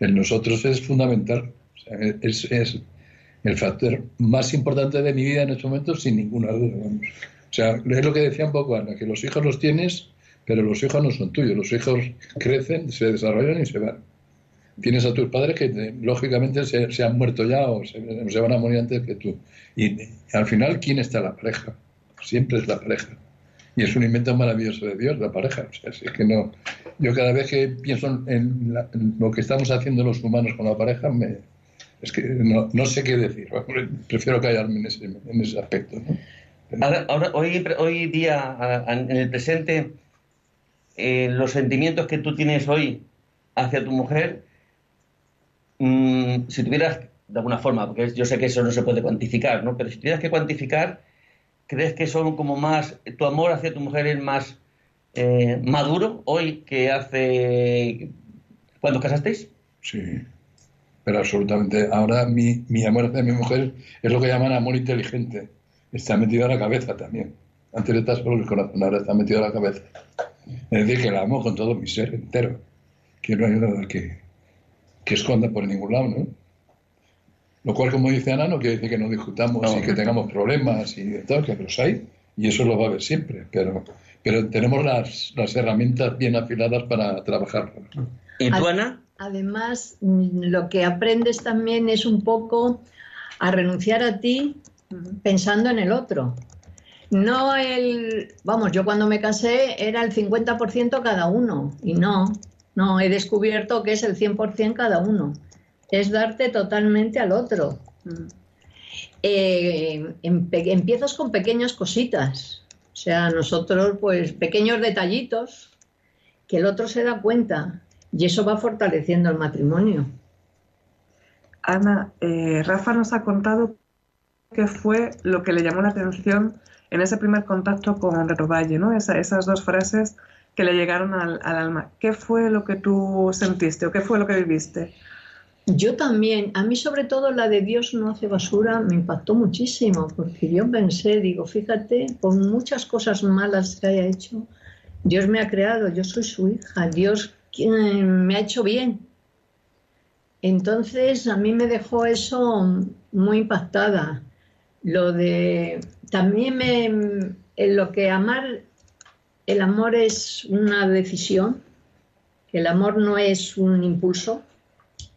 El nosotros es fundamental. Es, es el factor más importante de mi vida en este momento, sin ninguna duda. Vamos. Sea, es lo que decía un poco Ana, que los hijos los tienes, pero los hijos no son tuyos. Los hijos crecen, se desarrollan y se van. Tienes a tus padres que te- lógicamente se, se han muerto ya o se, se van a morir antes que tú. Y, al final, ¿quién está la pareja? Siempre es la pareja. Y es un invento maravilloso de Dios, la pareja. O sea, si es que no. Yo cada vez que pienso en, la- en lo que estamos haciendo los humanos con la pareja, me, es que no, no sé qué decir. Prefiero callarme en ese, en ese aspecto. ¿no? Ahora, hoy, día, en el presente, eh, los sentimientos que tú tienes hoy hacia tu mujer, mm, si tuvieras, de alguna forma, porque yo sé que eso no se puede cuantificar, ¿no? Pero si tuvieras que cuantificar, ¿crees que son como más, tu amor hacia tu mujer es más eh, maduro hoy que hace, cuando casasteis? Sí, pero absolutamente. Ahora mi, mi amor hacia mi mujer es lo que llaman amor inteligente. Está metido en la cabeza también. Antes estaba solo el corazón, ahora está metido en la cabeza. Es decir, que la amo con todo mi ser entero. Que no hay nada que, que esconda por ningún lado, ¿no? Lo cual, como dice Ana, no quiere decir que no discutamos No. y que tengamos problemas y de todo, que los hay, y eso lo va a haber siempre, pero, pero tenemos las, las herramientas bien afiladas para trabajar. ¿Y tú, Ana? Además, lo que aprendes también es un poco a renunciar a ti pensando en el otro. No el, vamos, yo cuando me casé era el 50% cada uno y no, no, he descubierto que es el 100% cada uno. Es darte totalmente al otro. Eh, empiezas con pequeñas cositas. O sea, nosotros, pues, pequeños detallitos que el otro se da cuenta y eso va fortaleciendo el matrimonio. Ana, eh, Rafa nos ha contado qué fue lo que le llamó la atención en ese primer contacto con Valle, ¿no? Esa- esas dos frases que le llegaron al, al alma. ¿Qué fue lo que tú sentiste o qué fue lo que viviste? Yo también, a mí sobre todo la de Dios no hace basura me impactó muchísimo, porque yo pensé, digo, fíjate, por muchas cosas malas que haya hecho, Dios me ha creado, yo soy su hija, Dios me ha hecho bien. Entonces a mí me dejó eso muy impactada. Lo de, también me, en lo que amar, el amor es una decisión, el amor no es un impulso,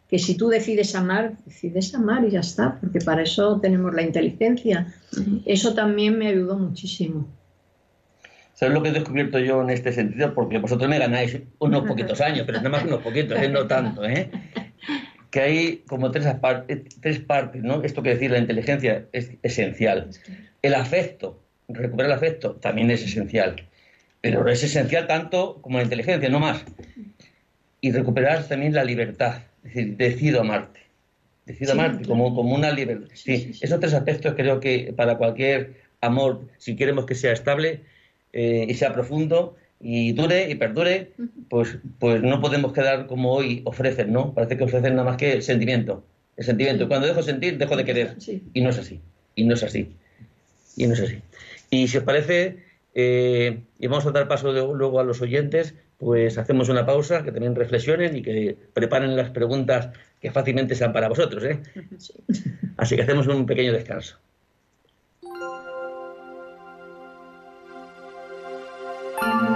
que si tú decides amar, decides amar y ya está, porque para eso tenemos la inteligencia. Eso también me ayudó muchísimo. ¿Sabes lo que he descubierto yo en este sentido? Porque vosotros me ganáis unos poquitos años, pero nada más unos poquitos, ¿eh? no tanto, ¿eh? Que hay como tres, tres partes, ¿no? Esto que decir, la inteligencia es esencial. El afecto, recuperar el afecto, también es esencial. Pero es esencial tanto como la inteligencia, no más. Y recuperar también la libertad es decir, decido amarte. Decido amarte como, como una libertad. Sí, esos tres aspectos creo que para cualquier amor, si queremos que sea estable eh, y sea profundo y dure y perdure, pues, pues no podemos quedar como hoy ofrecen, ¿no? Parece que ofrecen nada más que el sentimiento. El sentimiento. Cuando dejo sentir, dejo de querer. Y no es así. Y no es así. Y no es así. Y si os parece, eh, y vamos a dar paso luego a los oyentes, pues hacemos una pausa, que también reflexionen y que preparen las preguntas que fácilmente sean para vosotros. ¿eh? Así que hacemos un pequeño descanso.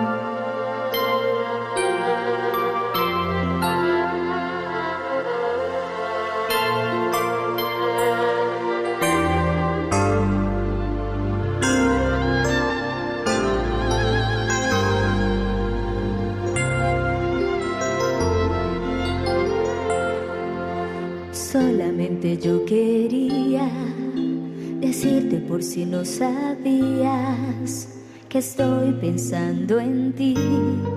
yo quería decirte por si no sabías que estoy pensando en ti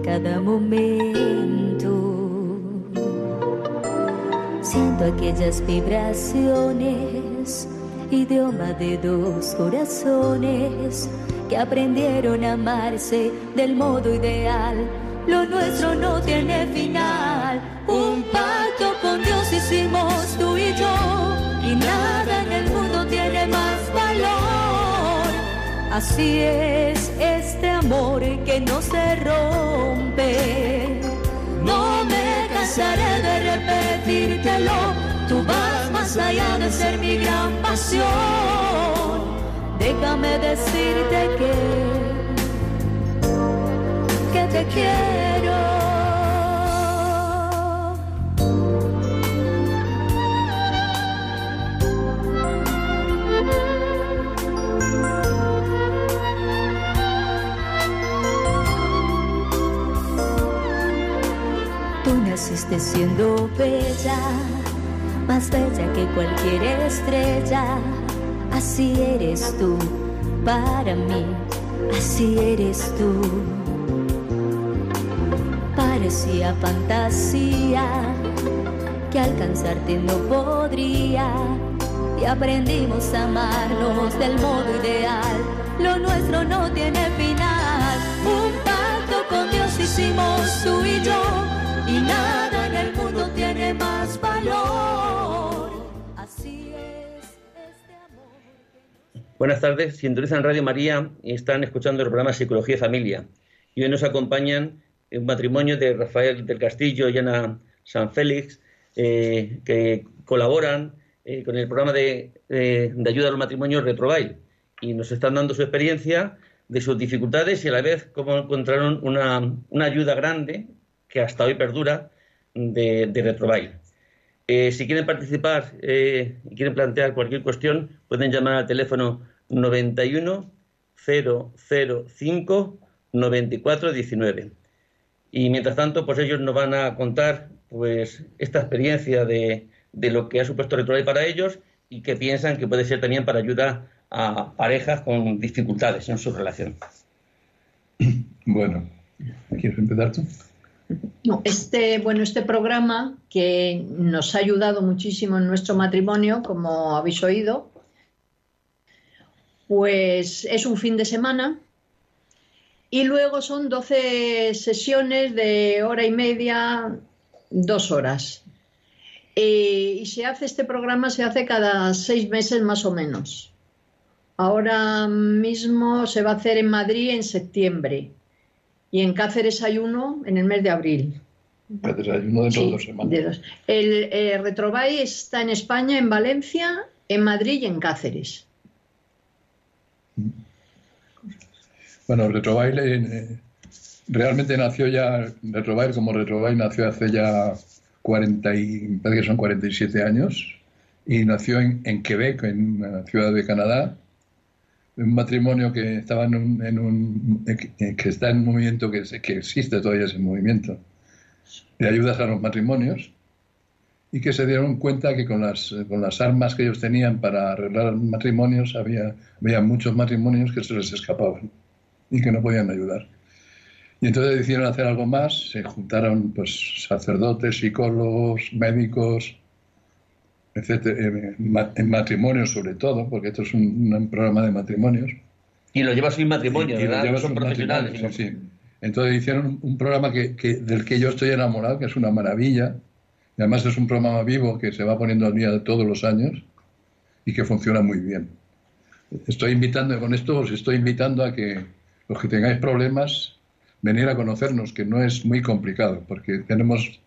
cada momento. Siento aquellas vibraciones, idioma de dos corazones que aprendieron a amarse del modo ideal. Lo nuestro no tiene final, un Dios hicimos tú y yo y nada en el mundo tiene más valor. Así es este amor que no se rompe. No me cansaré de repetírtelo, tú vas más allá de ser mi gran pasión. Déjame decirte que, que te quiero. Naciste siendo bella, más bella que cualquier estrella. Así eres tú, para mí, así eres tú. Parecía fantasía que alcanzarte no podría. Y aprendimos a amarnos del modo ideal. Lo nuestro no tiene final. Un pacto con Dios hicimos tú y yo y nada en el mundo tiene más valor. Así es este amor. Buenas tardes, sintonizan Radio María y están escuchando el programa Psicología y Familia. Y hoy nos acompañan un matrimonio de Rafael del Castillo y Ana San Félix, eh, que colaboran eh, con el programa de, ayuda a los matrimonios Retrobail y nos están dando su experiencia de sus dificultades y a la vez cómo encontraron una, una ayuda grande que hasta hoy perdura de, de eh, si quieren participar eh, y quieren plantear cualquier cuestión, pueden llamar al teléfono 91 005 94 19. Y mientras tanto, pues ellos nos van a contar pues esta experiencia de, de lo que ha supuesto Retrobail para ellos y que piensan que puede ser también para ayudar a parejas con dificultades en su relación. Bueno, ¿quieres empezar tú? Este, bueno, este programa que nos ha ayudado muchísimo en nuestro matrimonio, como habéis oído, pues es un fin de semana y luego son 12 sesiones de hora y media, dos horas. Eh, y se hace este programa, se hace cada seis meses más o menos. Ahora mismo se va a hacer en Madrid en septiembre y en Cáceres hay uno en el mes de abril. Cáceres hay uno dentro de dos semanas. de dos. El eh, Retrobay está en España, en Valencia, en Madrid y en Cáceres. Bueno, Retrobaile eh, realmente nació ya, Retrobaile como Retrobaile nació hace ya 40 y, parece que son 47 años y nació en, en Quebec, en una ciudad de Canadá, un matrimonio que estaba en un, que está en un movimiento que, que existe todavía ese movimiento de ayudas a los matrimonios y que se dieron cuenta que con las, con las armas que ellos tenían para arreglar matrimonios había, había muchos matrimonios que se les escapaban y que no podían ayudar. Y entonces decidieron hacer algo más, se juntaron pues sacerdotes, psicólogos, médicos, etcétera, en matrimonios sobre todo, porque esto es un, un programa de matrimonios. Y lo lleva sin matrimonio, Y- y lo son profesionales. sí, sí. Entonces hicieron un, un programa que, que- del que yo estoy enamorado, que es una maravilla. Y además es un programa vivo que se va poniendo al día todos los años y que funciona muy bien. Estoy invitando, con esto os estoy invitando a que los que tengáis problemas, venir a conocernos, que no es muy complicado, porque tenemos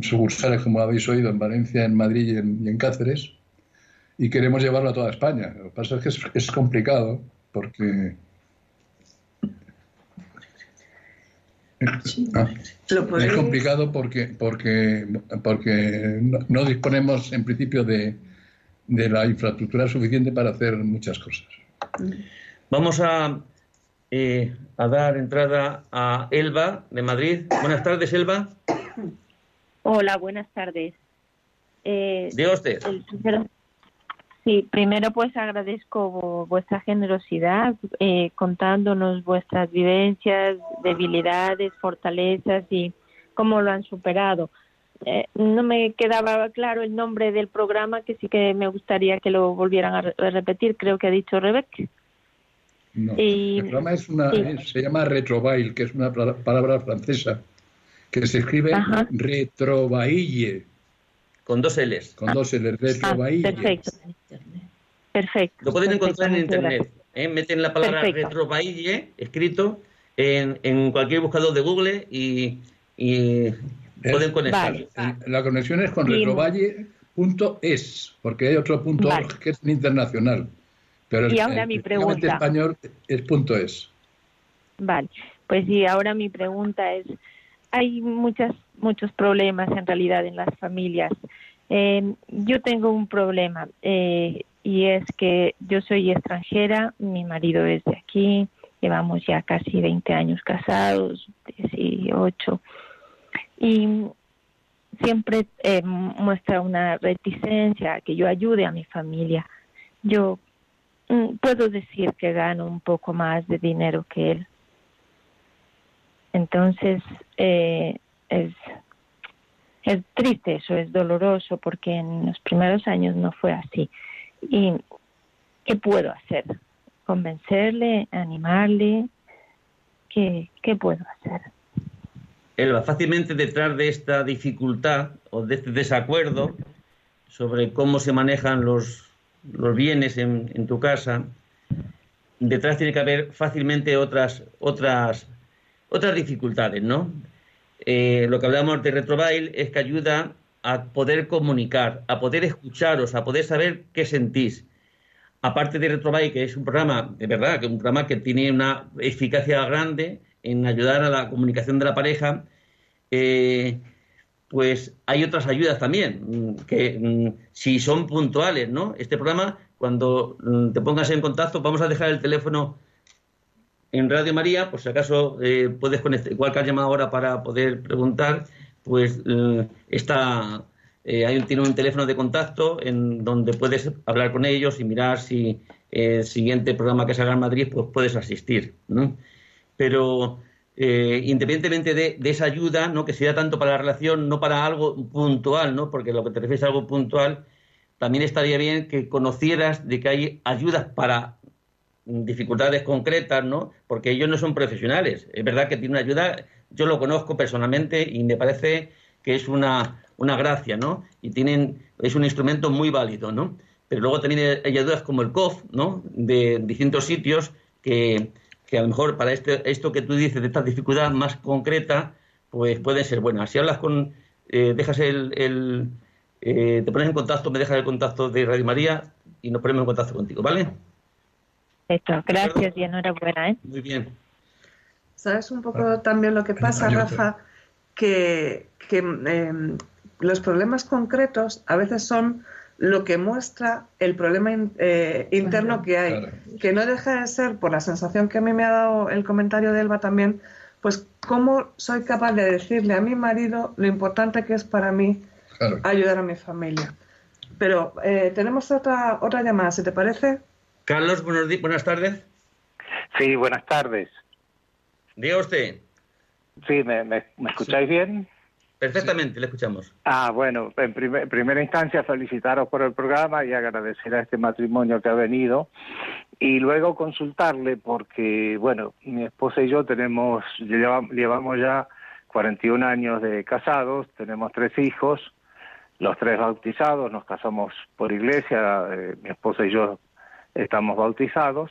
sucursales, como habéis oído, en Valencia, en Madrid y en, y en Cáceres, y queremos llevarlo a toda España. Lo que pasa es que es, es complicado, porque... Ah. Lo Es complicado porque, porque, porque no, no disponemos en principio de, de la infraestructura suficiente para hacer muchas cosas. Vamos a, eh, a dar entrada a Elba de Madrid. Buenas tardes, Elba. Hola, buenas tardes. Eh, Diga usted. el primero- sí, primero pues agradezco vuestra generosidad eh, contándonos vuestras vivencias, debilidades, fortalezas y cómo lo han superado. Eh, no me quedaba claro el nombre del programa, que sí que me gustaría que lo volvieran a, re- a repetir, creo que ha dicho Rebeca. No. Y- el programa es una, sí. se llama retrobail, que es una pala- palabra francesa, que se escribe Ajá. Con dos L's. con dos L, Ah, retrobaille. perfecto, perfecto. Lo pueden perfecto, encontrar en internet. ¿eh? Meten la palabra Perfecto. escrito en, en cualquier buscador de Google y, y pueden conectar. Vale. La conexión es con retrovalle.es, porque hay otro punto Vale. org que es internacional. Pero Y ahora eh, mi pregunta. español es punto .es. Vale, pues sí, ahora mi pregunta es, hay muchas, muchos problemas en realidad en las familias. Yo tengo un problema eh, y es que yo soy extranjera, mi marido es de aquí, llevamos ya casi 20 años casados, 18, y siempre eh, muestra una reticencia a que yo ayude a mi familia. Yo mm, puedo decir que gano un poco más de dinero que él. Entonces, eh, es, es triste eso, es doloroso porque en los primeros años no fue así. ¿Y qué puedo hacer? ¿Convencerle? ¿Animarle? ¿Qué, qué puedo hacer? Elba, fácilmente detrás de esta dificultad o de este desacuerdo sobre cómo se manejan los, los bienes en, en tu casa, detrás tiene que haber fácilmente otras, otras, otras dificultades, ¿no? Eh, lo que hablamos de Retrobail es que ayuda a poder comunicar, a poder escucharos, a poder saber qué sentís. Aparte de Retrobail, que es un programa, de verdad, que es un programa que tiene una eficacia grande en ayudar a la comunicación de la pareja, eh, pues hay otras ayudas también, mm, que mm, si son puntuales, ¿no? Este programa, cuando mm, te pongas en contacto, vamos a dejar el teléfono en Radio María, por si acaso eh, puedes conectar, igual que has llamado ahora para poder preguntar, pues eh, está, eh, tiene un teléfono de contacto en donde puedes hablar con ellos y mirar si eh, el siguiente programa que se haga en Madrid, pues puedes asistir. Pero independientemente de, de esa ayuda, ¿no? que sea tanto para la relación, no para algo puntual, ¿no? porque lo que te refieres a algo puntual, también estaría bien que conocieras de que hay ayudas para dificultades concretas, ¿no? Porque ellos no son profesionales. Es verdad que tiene una ayuda, yo lo conozco personalmente y me parece que es una, una gracia, ¿no? Y tienen, es un instrumento muy válido, ¿no? Pero luego también hay ayudas como el COF, ¿no? De distintos sitios que, que a lo mejor para este, esto que tú dices de esta dificultad más concreta, pues pueden ser buenas. Si hablas con, eh, dejas el, el eh, te pones en contacto, me dejas el contacto de Radio María y nos ponemos en contacto contigo, ¿vale? Perfecto, gracias y enhorabuena, ¿eh? Muy bien. ¿Sabes un poco también lo que pasa, Rafa? Que, que em, los problemas concretos a veces son lo que muestra el problema in- eh, interno que hay, Claro. que no deja de ser, por la sensación que a mí me ha dado el comentario de Elba también, pues cómo soy capaz de decirle a mi marido lo importante que es para mí Claro. ayudar a mi familia. Pero eh, tenemos otra otra llamada, si te parece. Carlos, buenos buenas tardes. Sí, buenas tardes. Diga usted. Sí, ¿me, me, me escucháis bien? Perfectamente, le escuchamos. Ah, bueno, en primer- primera instancia felicitaros por el programa y agradecer a este matrimonio que ha venido y luego consultarle porque, bueno, mi esposa y yo tenemos, lleva- llevamos ya 41 años de casados, tenemos tres hijos, los tres bautizados, nos casamos por iglesia, eh, mi esposa y yo estamos bautizados.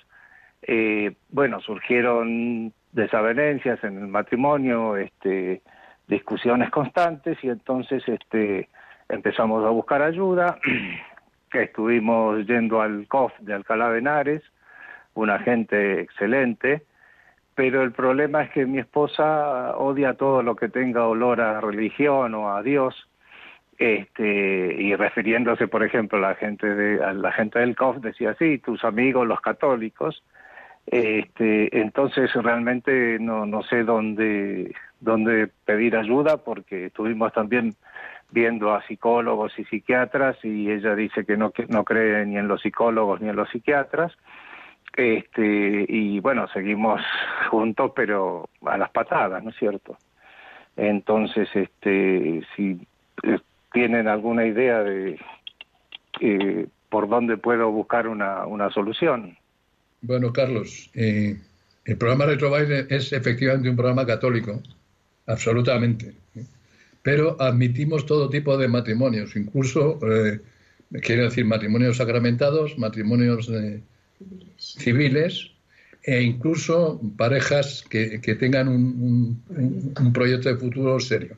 Eh, bueno, surgieron desavenencias en el matrimonio, este, discusiones constantes y entonces este, empezamos a buscar ayuda, estuvimos yendo al COF de Alcalá de Henares, una gente excelente, pero el problema es que mi esposa odia todo lo que tenga olor a religión o a Dios, este, y refiriéndose, por ejemplo, a la gente de, a la gente del COF decía sí, tus amigos los católicos, este, entonces realmente no, no sé dónde, dónde pedir ayuda porque estuvimos también viendo a psicólogos y psiquiatras y ella dice que no, que no cree ni en los psicólogos ni en los psiquiatras. Este, y bueno, seguimos juntos pero a las patadas, ¿no es cierto? Entonces, este, si eh, tienen alguna idea de eh, por dónde puedo buscar una, solución. Bueno, Carlos, eh, el programa Retrobaile es efectivamente un programa católico, absolutamente. ¿eh? Pero admitimos todo tipo de matrimonios, incluso, eh, quiero decir, matrimonios sacramentados, matrimonios civiles e incluso parejas que, que tengan un, un- proyecto de futuro serio.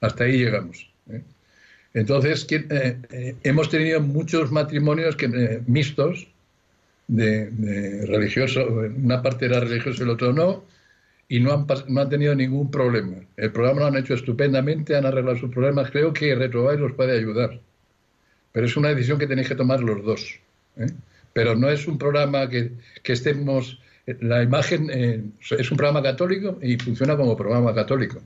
Hasta ahí llegamos. Entonces, ¿quién- eh, eh, hemos tenido muchos matrimonios que, eh, mixtos, de, de religioso, una parte era religioso y el otro no, y no han, no han tenido ningún problema. El programa lo han hecho estupendamente, han arreglado sus problemas. Creo que Retrobail los puede ayudar. Pero es una decisión que tenéis que tomar los dos. ¿eh? Pero no es un programa que, que estemos. La imagen es un programa católico y funciona como programa católico.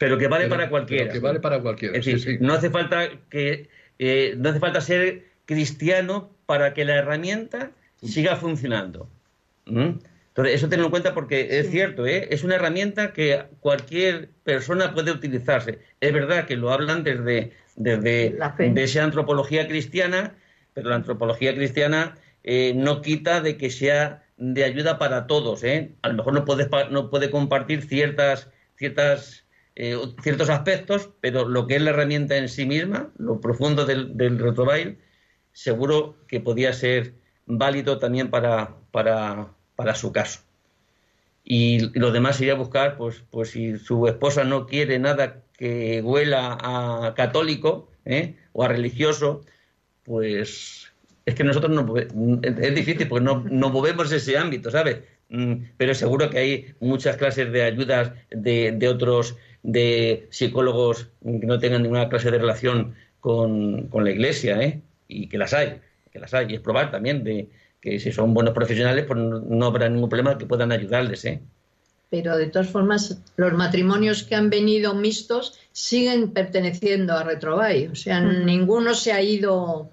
Pero que vale Pero- para cualquiera. pero que vale para cualquiera. Es sí, decir, sí. no hace falta que eh, no hace falta ser cristiano para que la herramienta siga funcionando. ¿Mm? Entonces, eso tenlo en cuenta porque es cierto, ¿eh? es una herramienta que cualquier persona puede utilizarse. Es verdad que lo hablan desde, desde La fe. de esa antropología cristiana, pero la antropología cristiana eh, no quita de que sea de ayuda para todos. ¿eh? A lo mejor no, puedes pa- no puede compartir ciertas, ciertas, eh, ciertos aspectos, pero lo que es la herramienta en sí misma, lo profundo del, del seguro que podía ser válido también para, para, para su caso. Y lo demás sería buscar, pues, pues si su esposa no quiere nada que huela a católico ¿eh? o a religioso, pues es que nosotros no es difícil porque no, no movemos ese ámbito, ¿sabes? Mm, Pero seguro que hay muchas clases de ayudas de, de otros, de psicólogos que no tengan ninguna clase de relación con, con la iglesia, ¿eh? Y que las hay, que las hay. Y es probar también de que si son buenos profesionales, pues no, no habrá ningún problema que puedan ayudarles, ¿eh? Pero de todas formas, los matrimonios que han venido mixtos siguen perteneciendo a Retrobay. O sea, ninguno se ha ido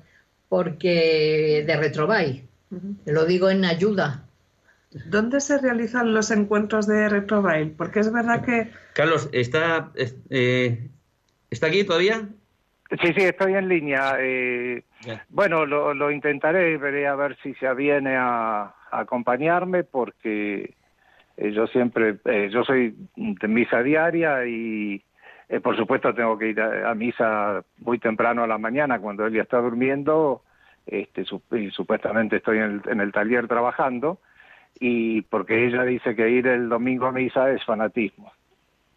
porque de Retrobay. Te lo digo en ayuda. ¿Dónde se realizan los encuentros de Retrobail? Porque es verdad que Carlos, ¿está, es- eh, ¿está aquí todavía? Sí, sí, estoy en línea. eh, bueno, lo, lo intentaré, veré a ver si se aviene a, a acompañarme porque eh, yo siempre, eh, yo soy de misa diaria y Eh, por supuesto, tengo que ir a, a misa muy temprano a la mañana cuando él ya está durmiendo. Este, su- y supuestamente estoy en el, en el taller trabajando y porque ella dice que ir el domingo a misa es fanatismo.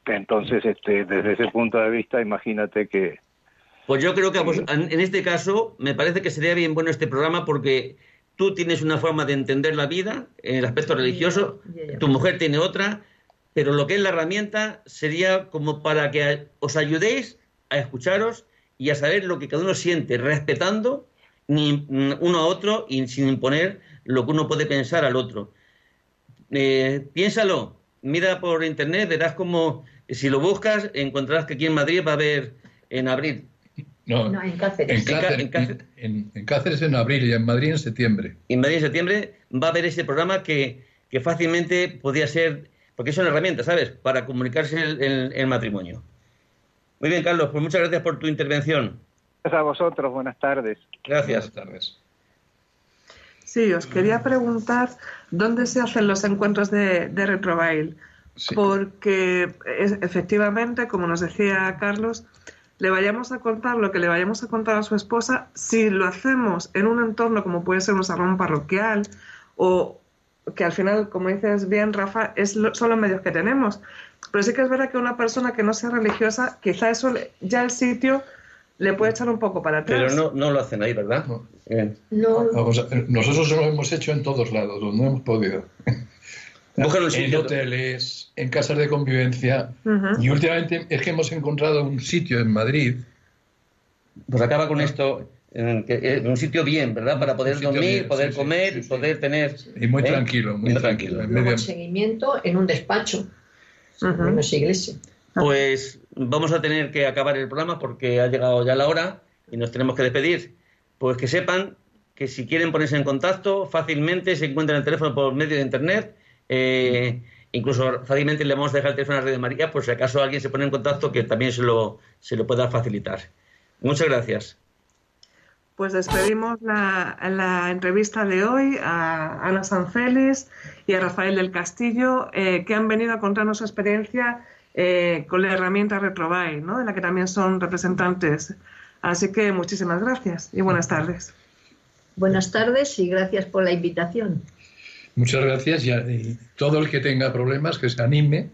Entonces, este, desde ese punto de vista, imagínate que Pues yo creo que a vos- en este caso me parece que sería bien bueno este programa porque tú tienes una forma de entender la vida en el aspecto religioso, tu mujer tiene otra, pero lo que es la herramienta sería como para que os ayudéis a escucharos y a saber lo que cada uno siente, respetando ni mm, uno a otro y sin imponer lo que uno puede pensar al otro. Eh, piénsalo, mira por internet, verás como si lo buscas encontrarás que aquí en Madrid va a haber en abril No, No, en Cáceres. en, Cáceres, En Cáceres. en- en Cáceres en abril y en Madrid en septiembre. y en Madrid en septiembre va a haber ese programa que, que fácilmente podría ser, porque es una herramienta, ¿sabes?, para comunicarse el, el- el matrimonio. Muy bien, Carlos, pues muchas gracias por tu intervención. gracias a vosotros, buenas tardes. Gracias. Buenas tardes. Sí, os quería preguntar dónde se hacen los encuentros de, de Retrobail. Sí. Porque es- efectivamente, como nos decía Carlos, le vayamos a contar lo que le vayamos a contar a su esposa, si lo hacemos en un entorno como puede ser un salón parroquial o que al final, como dices bien, Rafa, es lo- son los medios que tenemos. Pero sí que es verdad que una persona que no sea religiosa, quizá eso le- ya el sitio le puede echar un poco para atrás. Pero no, no lo hacen ahí, ¿verdad? No. Bien. No, Vamos a- nosotros lo hemos hecho en todos lados, donde hemos podido. En sitio. hoteles, en casas de convivencia. Y últimamente es que hemos encontrado un sitio en Madrid Pues acaba con esto, en que- en un sitio bien, ¿verdad? Para poder dormir, bien, poder sí, comer, sí, sí. poder tener... y muy ¿eh? tranquilo, muy, Muy tranquilo. tranquilo. en medio- seguimiento en un despacho, Ujú. en esa iglesia. Pues vamos a tener que acabar el programa porque ha llegado ya la hora y nos tenemos que despedir. Pues que sepan que si quieren ponerse en contacto, fácilmente se encuentran el teléfono por medio de internet. eh, incluso fácilmente le vamos a dejar el teléfono a Radio María por si acaso alguien se pone en contacto que también se lo, se lo pueda facilitar. Muchas gracias. Pues despedimos la, entrevista de hoy a Ana Sanfélix y a Rafael del Castillo, eh, que han venido a contarnos su experiencia eh, con la herramienta Retrobay, ¿no? de la que también son representantes. Así que muchísimas gracias y buenas tardes. Buenas tardes y gracias por la invitación. Muchas gracias y, y todo el que tenga problemas que se anime,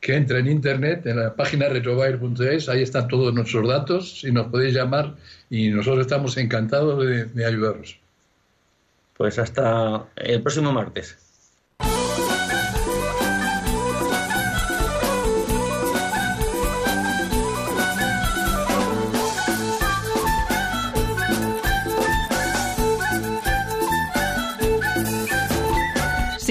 que entre en internet, en la página retrobair.es, ahí están todos nuestros datos y nos podéis llamar y nosotros estamos encantados de, de ayudaros. Pues hasta el próximo martes.